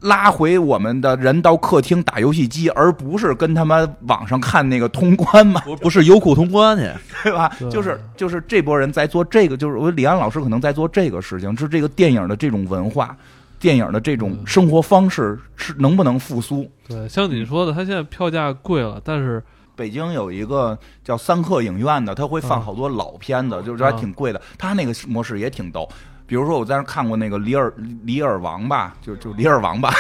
[SPEAKER 2] 拉回我们的人到客厅打游戏机，而不是跟他们网上看那个通关嘛？
[SPEAKER 3] 不不是优酷通关去，
[SPEAKER 2] 对吧？就是就是这波人在做这个，就是我李安老师可能在做这个事情，是这个电影的这种文化，电影的这种生活方式是能不能复苏？
[SPEAKER 1] 对，像你说的，他现在票价贵了，但是。
[SPEAKER 2] 北京有一个叫三克影院的，他会放好多老片子，就是还挺贵的。他那个模式也挺逗。比如说我在那看过那个《李尔李尔王》吧，就就《李尔王》吧，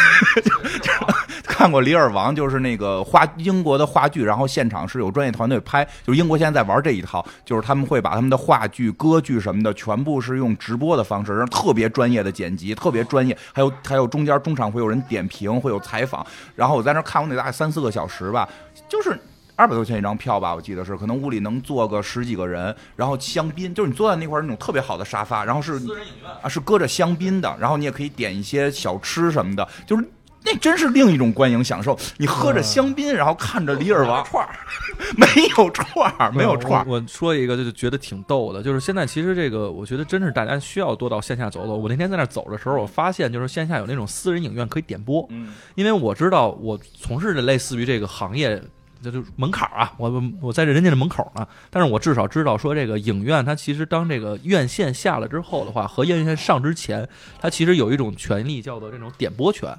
[SPEAKER 2] 看过《李尔王》，就是那个话英国的话剧，然后现场是有专业团队拍，就是英国现在在玩这一套，就是他们会把他们的话剧、歌剧什么的全部是用直播的方式，然后特别专业的剪辑，特别专业，还有还有中间中场会有人点评，会有采访。然后我在那看过那大概三四个小时吧，就是。二百多块钱一张票吧，我记得是，可能屋里能坐个十几个人，然后香槟，就是你坐在那块儿那种特别好的沙发，然后是
[SPEAKER 3] 私人影院
[SPEAKER 2] 啊，是搁着香槟的，然后你也可以点一些小吃什么的，就是那真是另一种观影享受。你喝着香槟，然后看着李尔王
[SPEAKER 3] 串儿，
[SPEAKER 2] 没有串儿，没有串儿。
[SPEAKER 3] 我说一个就觉得挺逗的，就是现在其实这个，我觉得真是大家需要多到线下走走。我那天在那走的时候，我发现就是线下有那种私人影院可以点播，
[SPEAKER 2] 嗯，
[SPEAKER 3] 因为我知道我从事的类似于这个行业。这就门槛啊，我我在这人家的门口呢，但是我至少知道说这个影院它其实当这个院线下了之后的话，和院线上之前，它其实有一种权利叫做这种点播权，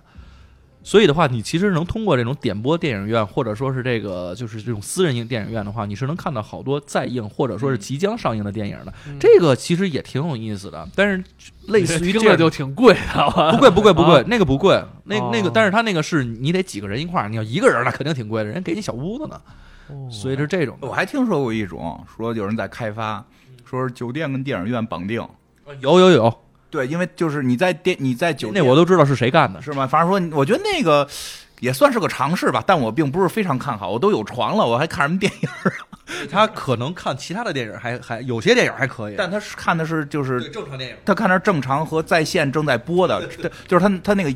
[SPEAKER 3] 所以的话，你其实能通过这种点播电影院，或者说是这个就是这种私人影电影院的话，你是能看到好多在映或者说是即将上映的电影的。
[SPEAKER 1] 嗯。
[SPEAKER 3] 这个其实也挺有意思的，但是类似于这
[SPEAKER 1] 个 就挺贵的，
[SPEAKER 3] 不贵不贵不贵，
[SPEAKER 1] 啊
[SPEAKER 3] 那个不贵，那那个
[SPEAKER 1] 哦，
[SPEAKER 3] 但是他那个是你得几个人一块儿，你要一个人那肯定挺贵的，人家给你小屋子呢，
[SPEAKER 1] 哦。
[SPEAKER 3] 所以是这种的。
[SPEAKER 2] 我还听说过一种，说有人在开发，说是酒店跟电影院绑定。
[SPEAKER 3] 有有有，
[SPEAKER 2] 对，因为就是你在电你在酒
[SPEAKER 3] 那我都知道是谁干的。
[SPEAKER 2] 是吗？反正说，我觉得那个也算是个尝试吧，但我并不是非常看好。我都有床了，我还看什么电影？
[SPEAKER 3] 他可能看其他的电影还还有些电影还可以，
[SPEAKER 2] 但他是看的是就是
[SPEAKER 3] 正常电影。
[SPEAKER 2] 他看的是正常和在线正在播的，这就是他他那个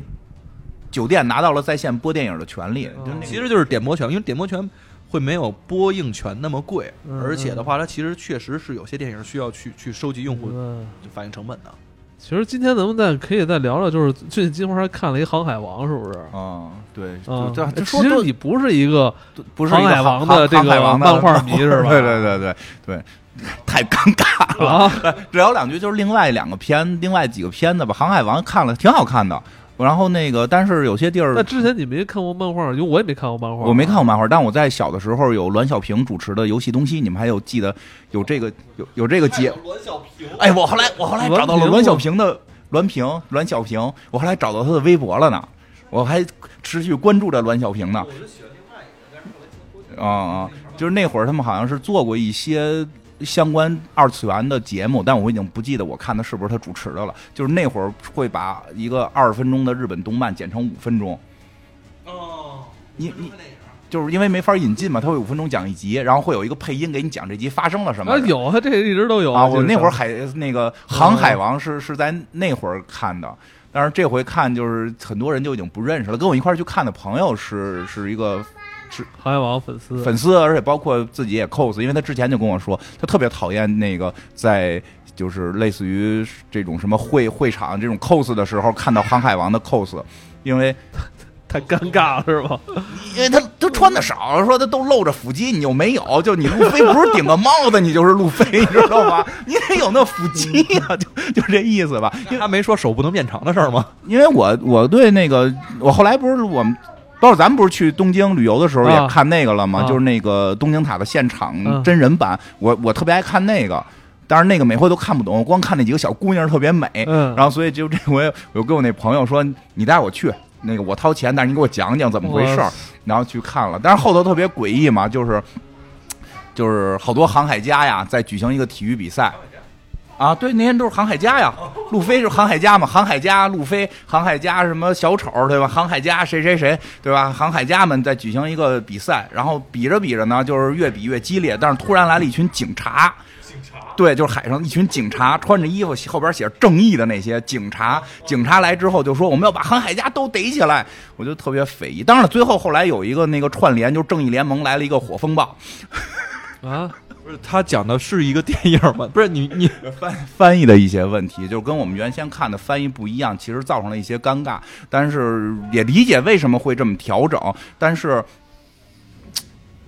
[SPEAKER 2] 酒店拿到了在线播电影的权利。就那个
[SPEAKER 3] 其实就是点播权，因为点播权会没有播映权那么贵，
[SPEAKER 1] 嗯
[SPEAKER 3] 而且的话，它其实确实是有些电影需要去去收集用户
[SPEAKER 1] 嗯
[SPEAKER 3] 反映成本的。
[SPEAKER 1] 其实今天咱们再可以再聊聊，就是最近金花还看了一《航海王》，是不是？
[SPEAKER 2] 啊，对，
[SPEAKER 1] 其实你不是一个
[SPEAKER 2] 不是
[SPEAKER 1] 航海王的这个漫画迷是吧
[SPEAKER 2] 对对对对对，太尴尬了。聊两句，就是另外两个片，另外几个片子吧，《航海王》看了挺好看的。然后那个，但是有些地儿
[SPEAKER 1] 那之前你没看过漫画，因为我也没看过漫画，
[SPEAKER 2] 我没看过漫画，但我在小的时候有栾小平主持的《游戏东西》，你们还有记得有这个有有这个节？
[SPEAKER 3] 栾小平，
[SPEAKER 2] 哎，我后来我后来找到了栾小平的栾平栾小平，我后来找到他的微博了呢，我还持续关注着栾小平呢。啊啊，就是那会儿他们好像是做过一些相关二次元的节目，但我已经不记得我看的是不是他主持的了。就是那会儿会把一个二十分钟的日本动漫剪成五分钟，
[SPEAKER 3] 哦，
[SPEAKER 2] 你你就是因为没法引进嘛，他会五分钟讲一集，然后会有一个配音给你讲这集发生了什么。
[SPEAKER 1] 啊有，他这一直都有
[SPEAKER 2] 啊，我那会儿海那个《航海王是》是在那会儿看的，但是这回看就是很多人就已经不认识了。跟我一块儿去看的朋友是是一个
[SPEAKER 1] 航海王粉丝，
[SPEAKER 2] 粉丝，而且包括自己也 cos，因为他之前就跟我说，他特别讨厌那个在就是类似于这种什么会会场这种 cos 的时候看到航海王的 cos，因为
[SPEAKER 1] 太尴尬了是吧？
[SPEAKER 2] 因为他他穿的少，说他都露着腹肌，你又没有，就你路飞不是顶个帽子，你就是路飞，你知道吗？你得有那腹肌啊、就就这意思吧。因 为
[SPEAKER 3] 他没说手不能变长的事儿吗？
[SPEAKER 2] 因为我我对那个我后来不是我们。包括咱们不是去东京旅游的时候
[SPEAKER 1] 啊
[SPEAKER 2] 也看那个了吗？
[SPEAKER 1] 啊
[SPEAKER 2] 就是那个东京塔的现场
[SPEAKER 1] 嗯
[SPEAKER 2] 真人版，我我特别爱看那个，但是那个每回都看不懂，我光看那几个小姑娘特别美，
[SPEAKER 1] 嗯，
[SPEAKER 2] 然后所以就这回我就跟我那朋友说，你带我去，那个我掏钱，但是你给我讲讲怎么回事儿，然后去看了，但是后头特别诡异嘛，就是就是好多航海家呀在举行一个体育比赛。啊，对，那些都是航海家呀，路飞是航海家嘛，航海家路飞，航海家什么小丑对吧？航海家谁谁谁对吧？航海家们在举行一个比赛，然后比着比着呢，就是越比越激烈，但是突然来了一群警察，对，就是海上一群警察，穿着衣服，后边写着正义的那些警察。警察来之后就说我们要把航海家都逮起来，我就特别匪夷。当然了，最后后来有一个那个串联，就是正义联盟来了一个火风暴，
[SPEAKER 1] 啊，
[SPEAKER 3] 不是，他讲的是一个电影吗？不是你你
[SPEAKER 2] 翻翻译的一些问题，就是跟我们原先看的翻译不一样，其实造成了一些尴尬。但是也理解为什么会这么调整，但是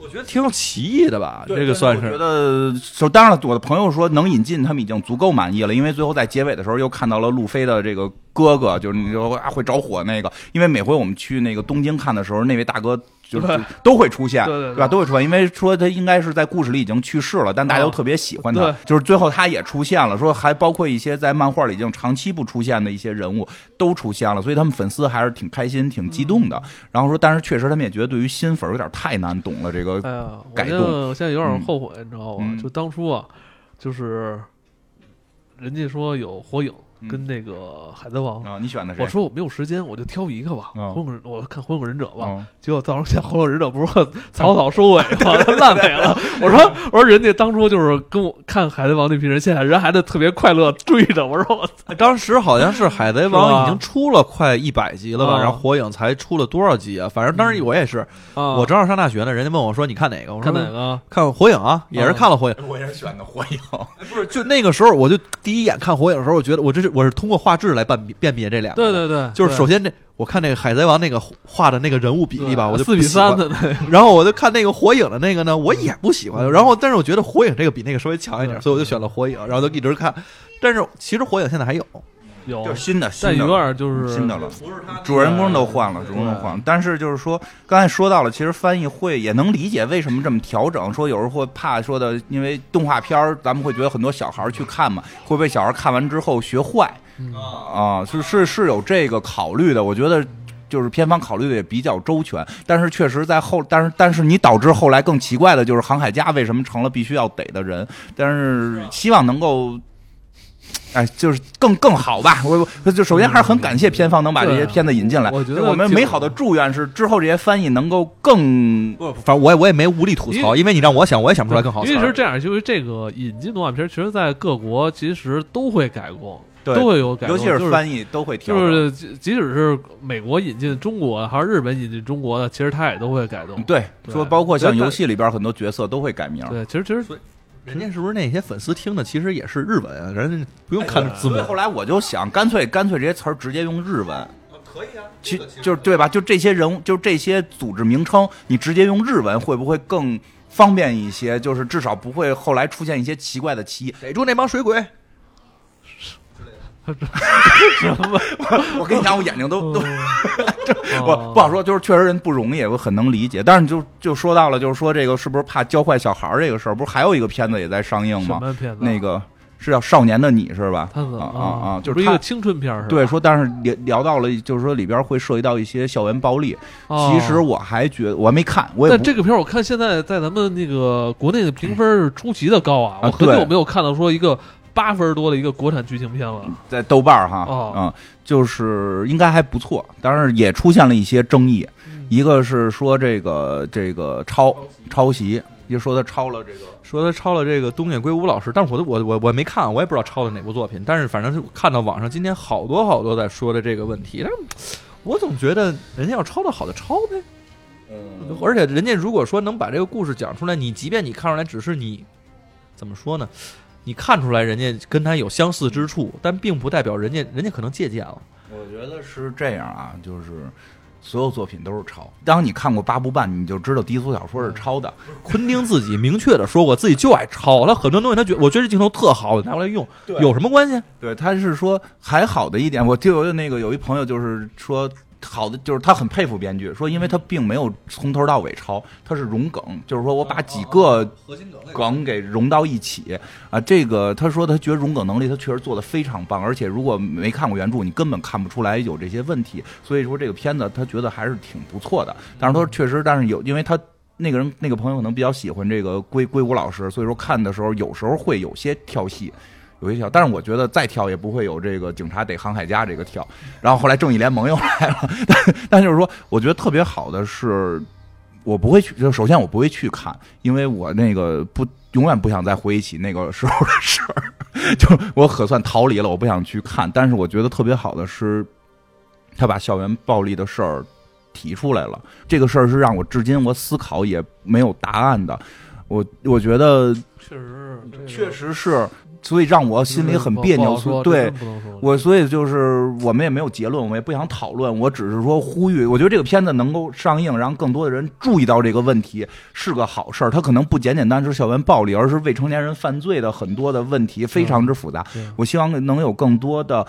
[SPEAKER 3] 我觉得挺有歧义的吧？这个算是
[SPEAKER 2] 我觉得，就当然了，我的朋友说能引进，他们已经足够满意了，因为最后在结尾的时候又看到了路飞的这个哥哥，就是你说啊会着火那个，因为每回我们去那个东京看的时候，那位大哥就是都会出现，
[SPEAKER 1] 对对对
[SPEAKER 2] 吧？都会出现，因为说他应该是在故事里已经去世了，但大家都
[SPEAKER 1] 啊
[SPEAKER 2] 特别喜欢他，
[SPEAKER 1] 对
[SPEAKER 2] 就是最后他也出现了，说还包括一些在漫画里已经长期不出现的一些人物都出现了，所以他们粉丝还是挺开心、挺激动的。
[SPEAKER 1] 嗯
[SPEAKER 2] 然后说，但是确实他们也觉得对于新粉有点太难懂了，这个改动
[SPEAKER 1] 我现在有点后悔，你知道吗？
[SPEAKER 2] 嗯
[SPEAKER 1] 就当初啊，就是人家说有火影
[SPEAKER 2] 嗯
[SPEAKER 1] 跟那个海贼王，
[SPEAKER 2] 啊，你选的谁？
[SPEAKER 1] 我说我没有时间，我就挑一个吧。
[SPEAKER 2] 哦
[SPEAKER 1] 火影，我看火影忍者吧。
[SPEAKER 2] 嗯
[SPEAKER 1] 结果到时候现在火影忍者不是草草收尾吗？烂尾了。我说我说人家当初就是跟我看海贼王那批人，现在人还在特别快乐追着。我说我
[SPEAKER 3] 当时好像是《海贼王已经出了快一百集了吧，
[SPEAKER 1] 啊
[SPEAKER 3] 然后《火影》才出了多少集啊？反正当时我也是，
[SPEAKER 1] 啊，
[SPEAKER 3] 我正好上大学呢，人家问我说：“你看哪个？”我说：“
[SPEAKER 1] 看哪个？
[SPEAKER 3] 看《火影》啊，也是看了《火影》。
[SPEAKER 2] 我也是选的火影。
[SPEAKER 3] 不是，就那个时候，我就第一眼看《火影》的时候，我觉得我这是我是通过画质来辨辨别这两个。
[SPEAKER 1] 对对对，
[SPEAKER 3] 就是首
[SPEAKER 1] 先
[SPEAKER 3] 先这我看那个《海贼王》那个画的那个人物比例吧，我就
[SPEAKER 1] 四比三的。
[SPEAKER 3] 然后我就看那个火影的那个呢，我也不喜欢。然后，但是我觉得火影这个比那个稍微强一点，
[SPEAKER 1] 对
[SPEAKER 3] 所以我就选了火影，然后就一直看。但是其实火影现在还有，
[SPEAKER 1] 有
[SPEAKER 2] 就是新的，新
[SPEAKER 1] 但
[SPEAKER 2] 的
[SPEAKER 1] 有点就是
[SPEAKER 2] 新的了。
[SPEAKER 3] 不是他
[SPEAKER 2] 主人公都换了，主人公都换了。但是就是说，刚才说到了，其实翻译会也能理解为什么这么调整。说有时候会怕说的，因为动画片儿，咱们会觉得很多小孩儿去看嘛，会被小孩儿看完之后学坏
[SPEAKER 1] 嗯
[SPEAKER 2] 啊，是是是有这个考虑的。我觉得。就是片方考虑的也比较周全，但是确实在后，但是但是你导致后来更奇怪的就是航海家为什么成了必须要逮的人？但是希望能够，哎，就是更更好吧。我我就首先还是很感谢片方能把这些片子引进来。
[SPEAKER 1] 我觉得
[SPEAKER 2] 我们美好的祝愿是之后这些翻译能够更
[SPEAKER 3] 不，反正我也我也没无力吐槽，因为你让我想，我也想不出来更好词儿。
[SPEAKER 1] 因为是这样，就是这个引进动画片，其实在各国其实都会改过，
[SPEAKER 2] 对
[SPEAKER 1] 都会有改过，
[SPEAKER 2] 尤其是翻译都会调
[SPEAKER 1] 就
[SPEAKER 2] 整。
[SPEAKER 1] 是即即使是美国引进中国，还是日本引进中国的，其实它也都会改动。
[SPEAKER 2] 对，
[SPEAKER 1] 对
[SPEAKER 2] 说包括像游戏里边很多角色都会改名。
[SPEAKER 1] 对，其实其实
[SPEAKER 3] 人家是不是那些粉丝听的其实也是日文啊？人家不用看字幕
[SPEAKER 2] 所以。后来我就想，干脆干脆这些词儿直接用日文。
[SPEAKER 3] 可以啊，
[SPEAKER 2] 其就是对吧？就这些人物，就这些组织名称，你直接用日文会不会更方便一些？就是至少不会后来出现一些奇怪的歧义。
[SPEAKER 3] 逮住那帮水鬼。
[SPEAKER 2] 我跟你讲，我眼睛都都
[SPEAKER 1] 哦
[SPEAKER 2] 我不好说，就是确实人不容易，我很能理解。但是就就说到了，就是说这个是不是怕教坏小孩儿这个事儿？不是还有一个片子也在上映
[SPEAKER 1] 什
[SPEAKER 2] 吗？
[SPEAKER 1] 么片子？
[SPEAKER 2] 那个是叫《少年的你》是吧？
[SPEAKER 1] 他
[SPEAKER 2] 啊啊啊！就是
[SPEAKER 1] 一个青春片儿是吧？
[SPEAKER 2] 对说，但是聊聊到了，就是说里边会涉及到一些校园暴力。
[SPEAKER 1] 哦
[SPEAKER 2] 其实我还觉得我还没看，我也
[SPEAKER 1] 但这个片儿我看现在在咱们那个国内的评分是出奇的高啊！
[SPEAKER 2] 啊
[SPEAKER 1] 我很久没有看到说一个八分多的一个国产剧情片了。
[SPEAKER 2] 在豆瓣儿哈，
[SPEAKER 1] 哦。
[SPEAKER 2] 嗯，就是应该还不错，当然也出现了一些争议。一个是说这个这个抄抄袭，就说他抄了这个，
[SPEAKER 3] 说他抄了这个东野圭吾老师，但是我都我我我没看，我也不知道抄的哪部作品，但是反正是看到网上今天好多好多在说的这个问题，但是我总觉得人家要抄的好的抄呗，
[SPEAKER 2] 嗯，
[SPEAKER 3] 而且人家如果说能把这个故事讲出来，你即便你看出来只是你怎么说呢？你看出来人家跟他有相似之处，但并不代表人家人家可能借鉴了。
[SPEAKER 2] 我觉得是这样啊，就是。所有作品都是抄。当你看过八部半，你就知道低俗小说是抄的。
[SPEAKER 3] 昆汀自己明确的说过，自己就爱抄，他很多东西他觉我觉得这镜头特好，拿过来用，有什么关系？
[SPEAKER 2] 对，他是说还好的一点，我就有那个有一朋友就是说。好的，就是他很佩服编剧，说因为他并没有从头到尾抄，他是融梗，就是说我把几个
[SPEAKER 3] 核心梗
[SPEAKER 2] 梗给融到一起啊。这个他说他觉得融梗能力他确实做的非常棒，而且如果没看过原著，你根本看不出来有这些问题。所以说这个片子他觉得还是挺不错的。但是他说确实，但是有因为他那个人那个朋友可能比较喜欢这个龟龟武老师，所以说看的时候有时候会有些跳戏。有一跳，但是我觉得再跳也不会有这个警察逮航海家这个跳。然后后来正义联盟又来了，但但就是说，我觉得特别好的是，我不会去，就首先我不会去看，因为我那个不永远不想再回忆起那个时候的事儿，就我可算逃离了，我不想去看。但是我觉得特别好的是，他把校园暴力的事儿提出来了，这个事儿是让我至今我思考也没有答案的。我我觉得
[SPEAKER 1] 确实，这个
[SPEAKER 2] 确实是，所以让我心里很别扭。
[SPEAKER 1] 说
[SPEAKER 2] 对我，所以就是我们也没有结论，我们也不想讨论。我只是说呼吁，我觉得这个片子能够上映，让更多的人注意到这个问题是个好事儿。它可能不简简单是校园暴力，而是未成年人犯罪的很多的问题，非常之复杂。我希望能有更多的。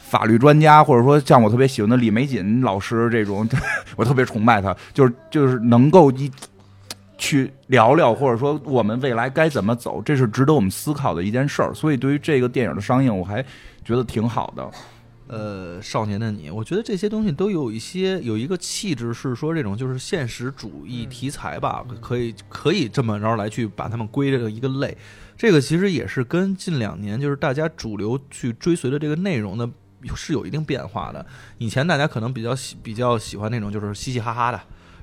[SPEAKER 2] 法律专家，或者说像我特别喜欢的李玫瑾老师这种，我特别崇拜他，就是就是能够一去聊聊，或者说我们未来该怎么走，这是值得我们思考的一件事儿。所以对于这个电影的上映，我还觉得挺好的。
[SPEAKER 3] 呃，少年的你，我觉得这些东西都有一些有一个气质，是说这种就是现实主义题材吧，可以可以这么着来去把它们归这个一个类。这个其实也是跟近两年就是大家主流去追随的这个内容呢是有一定变化的。以前大家可能比较喜比较喜欢那种就是嘻嘻哈哈的。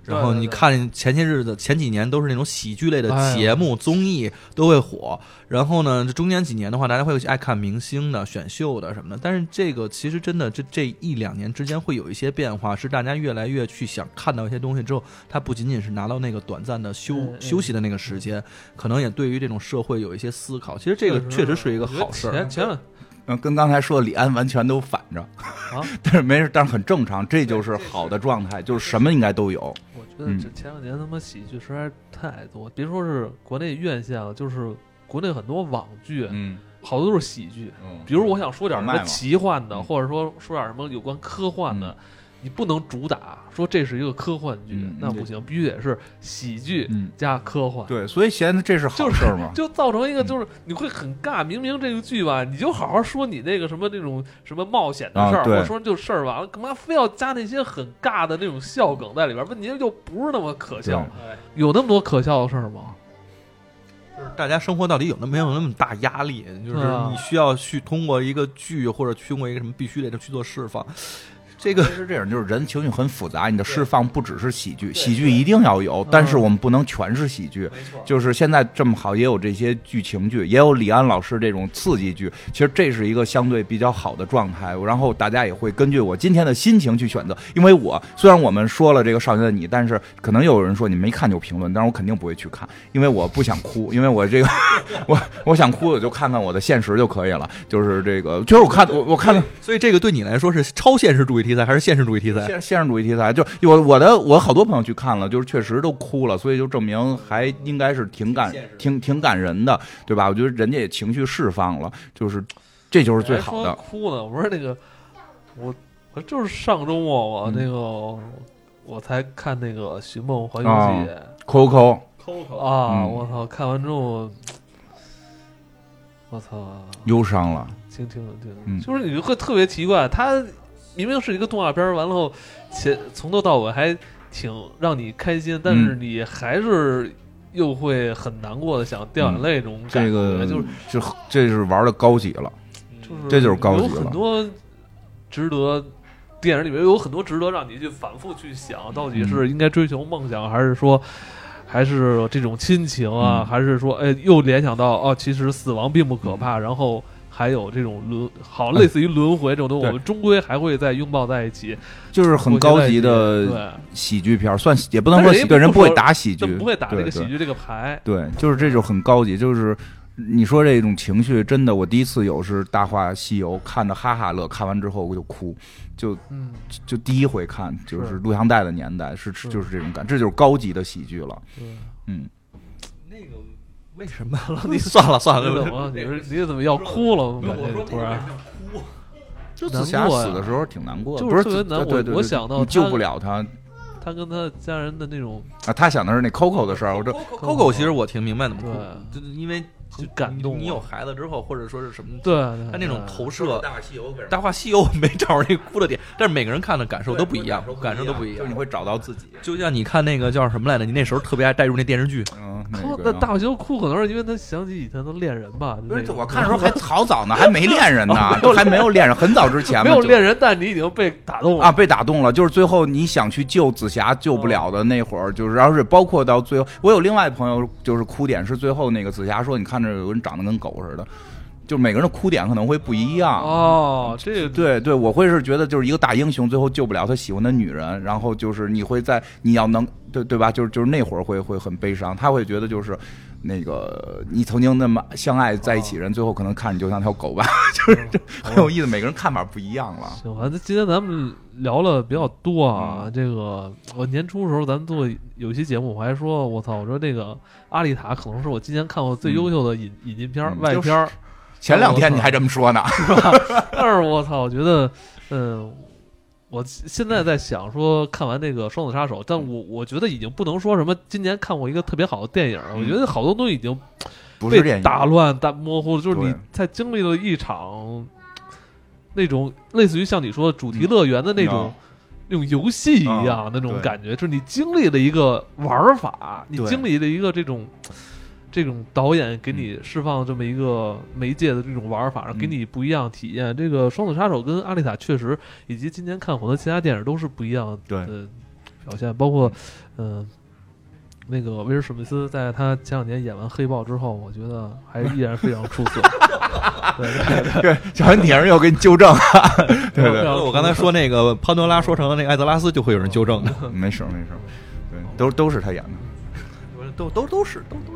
[SPEAKER 3] 然后你看前些日子前几年都是那种喜剧类的节目、综艺都会火，然后呢，这中间几年的话，大家会爱看明星的、选秀的什么的。但是这个其实真的这这一两年之间会有一些变化，是大家越来越去想看到一些东西之后，它不仅仅是拿到那个短暂的休休息的那个时间，可能也对于这种社会有一些思考。其实这个确实是一个好事儿。
[SPEAKER 1] 前前两
[SPEAKER 2] 嗯，跟刚才说的李安完全都反着
[SPEAKER 1] 啊，
[SPEAKER 2] 但是没事，但是很正常，这就是好的状态，就是什么应该都有。
[SPEAKER 1] 我觉得这前两年他妈喜剧实在太多，别说是国内院线了，就是国内很多网剧，
[SPEAKER 2] 嗯，
[SPEAKER 1] 好多都是喜剧。
[SPEAKER 2] 嗯。
[SPEAKER 1] 比如我想说点什么奇幻的，
[SPEAKER 2] 嗯。
[SPEAKER 1] 或者说说点什么有关科幻的，你不能主打说这是一个科幻剧，
[SPEAKER 2] 嗯
[SPEAKER 1] 那不行，必须得是喜剧
[SPEAKER 2] 嗯，
[SPEAKER 1] 加科幻。
[SPEAKER 2] 对，所以现在这是好
[SPEAKER 1] 就是
[SPEAKER 2] 事儿嘛。
[SPEAKER 1] 就造成一个就是你会很尬，明明这个剧吧，你就好好说你那个什么那种什么冒险的事儿，
[SPEAKER 2] 啊对
[SPEAKER 1] 或者说就事儿完了，干嘛非要加那些很尬的那种笑梗在里边？问题就不是那么可笑，有那么多可笑的事儿吗？
[SPEAKER 3] 就是大家生活到底有那没有那么大压力？就是
[SPEAKER 1] 对啊
[SPEAKER 3] 你需要去通过一个剧或者通过一个什么必须得去做释放，这个
[SPEAKER 2] 是这样，就是人情绪很复杂，你的释放不只是喜剧，喜剧一定要有，但是我们不能全是喜剧。
[SPEAKER 3] 没错
[SPEAKER 2] 就是现在这么好，也有这些剧情剧，也有李安老师这种刺激剧。其实这是一个相对比较好的状态。然后大家也会根据我今天的心情去选择。因为我虽然我们说了这个《少年的你》，但是可能又有人说你没看就评论，但是我肯定不会去看，因为我不想哭，因为我这个 我我想哭我就看看我的现实就可以了。就是这个，就是我看我我看了。
[SPEAKER 3] 所以这个对你来说是超现实主义题材还是现实主义题材？
[SPEAKER 2] 现现实主义题材，就我我的我好多朋友去看了，就是确实都哭了，所以就证明还应该是挺感挺挺感人的，对吧？我觉得人家也情绪释放了，就是这就是最好的。
[SPEAKER 1] 哭呢，我说那个我我就是上周末我
[SPEAKER 2] 嗯
[SPEAKER 1] 那个、我才看那个《寻梦环游
[SPEAKER 2] 啊
[SPEAKER 1] 记》
[SPEAKER 2] Coco，
[SPEAKER 1] 啊，
[SPEAKER 2] 嗯
[SPEAKER 1] 我操！看完之后，我操，
[SPEAKER 2] 忧伤了，
[SPEAKER 1] 挺挺挺，
[SPEAKER 2] 嗯
[SPEAKER 1] 就是你会特别奇怪，它明明是一个动画片儿，完了后前从头到尾还挺让你开心，但是
[SPEAKER 2] 嗯
[SPEAKER 1] 你还是又会很难过的，想掉眼泪这种感觉，
[SPEAKER 2] 这个
[SPEAKER 1] 就是
[SPEAKER 2] 就这是玩的高级了。
[SPEAKER 1] 就是
[SPEAKER 2] 这就是高级了有
[SPEAKER 1] 很多值得。电影里面有很多值得让你去反复去想，到底
[SPEAKER 2] 嗯
[SPEAKER 1] 是应该追求梦想，还是说，还是这种亲情啊，
[SPEAKER 2] 嗯
[SPEAKER 1] 还是说，哎，又联想到哦，其实死亡并不可怕，然后还有这种轮，好类似于轮回这种东西，我们终归还会再拥抱在一起，
[SPEAKER 2] 就是很高级的，喜剧片儿，算也不能说
[SPEAKER 1] 喜剧
[SPEAKER 2] 对人不会打喜剧，
[SPEAKER 1] 不会打这个喜剧这个牌。
[SPEAKER 2] 对，就是这种很高级，就是你说这种情绪，真的，我第一次有是《大话西游》，看着哈哈乐，看完之后我就哭，就
[SPEAKER 1] 嗯，
[SPEAKER 2] 就第一回看，就是
[SPEAKER 1] 是。
[SPEAKER 2] 录像带的年代，是
[SPEAKER 1] 是。
[SPEAKER 2] 就是这种感，这就是高级的喜剧了。嗯，
[SPEAKER 3] 那个为什么？你算了算了，
[SPEAKER 1] 你怎么？你是你怎么要哭了？我感觉突然，
[SPEAKER 2] 就紫霞死的时候挺难过的，
[SPEAKER 1] 就是
[SPEAKER 2] 不是
[SPEAKER 1] 特别难
[SPEAKER 2] 对对对
[SPEAKER 1] 我我想到
[SPEAKER 2] 你救不了他
[SPEAKER 1] 他跟他家人的那种
[SPEAKER 2] 啊，他想的是那 Coco 的事儿，我这
[SPEAKER 3] Coco 其实我挺明白怎么哭
[SPEAKER 1] 对，
[SPEAKER 3] 就是因为
[SPEAKER 1] 很感动啊
[SPEAKER 3] 你你有孩子之后，或者说是什么，
[SPEAKER 1] 对，
[SPEAKER 3] 他那种投射。
[SPEAKER 2] 大话西游
[SPEAKER 3] 大话西游我没找着那哭的点，但是每个人看的感受都不一样，感受都不一样
[SPEAKER 2] 就你。会找到自己。
[SPEAKER 3] 就像你看那个叫什么来着？你那时候特别爱带入那电视剧，
[SPEAKER 2] 嗯，
[SPEAKER 1] 哭
[SPEAKER 2] 个
[SPEAKER 1] 那大修哭可能是因为他想起以前的恋人吧。
[SPEAKER 2] 不是，我看的时候还 好早呢，还没恋人呢，都还没有恋人，很早之前
[SPEAKER 1] 没有恋人，但你已经被打动了
[SPEAKER 2] 啊，被打动了。就是最后你想去救紫霞，救不了的那会儿，就是，然后是包括到最后，我有另外朋友，就是哭点是最后那个紫霞说，你看着有人长得跟狗似的，就每个人的哭点可能会不一样。
[SPEAKER 1] 哦，这个
[SPEAKER 2] 对对，我会是觉得就是一个大英雄，最后救不了他喜欢的女人，然后就是你会在你要能对对吧？就是就是那会儿会会很悲伤，他会觉得就是那个你曾经那么相爱在一起人，最后可能看你就像条狗吧，就是这很有意思，每个人看法不一样了。
[SPEAKER 1] 行，反正今天咱们聊了比较多啊。
[SPEAKER 2] 嗯
[SPEAKER 1] 这个我年初的时候，咱们做有一期节目，我还说，我操，我说这个《阿丽塔》可能是我今年看过最优秀的引、引进片儿、
[SPEAKER 2] 嗯
[SPEAKER 1] 外片儿。
[SPEAKER 2] 前两天你还这么说呢，
[SPEAKER 1] 但是我操，我觉得，嗯，我现在在想说，看完那个《双子杀手》，但我我觉得已经不能说什么今年看过一个特别好的电影，我觉得好多东西已经被，打乱、打模糊了，就是你在经历了一场那种类似于像你说的主题乐园的那种。那种游戏一样那种感觉，就是你经历了一个玩法，你经历了一个这种这种导演给你释放这么一个媒介的这种玩法，然后给你不一样体验。这个《双子杀手》跟《阿丽塔》确实，以及今年看火的其他电影都是不一样的表现，包括嗯、那个威尔史密斯在他前两年演完《黑豹》之后，我觉得还依然非常出色。对 对对，
[SPEAKER 2] 对，小文铁人要给你纠正，对对，
[SPEAKER 3] 我刚才说那个潘多拉说成了那个艾泽拉斯，就会有人纠正的。
[SPEAKER 2] 没事没事，对，都都是他演的。
[SPEAKER 3] 都都都是都都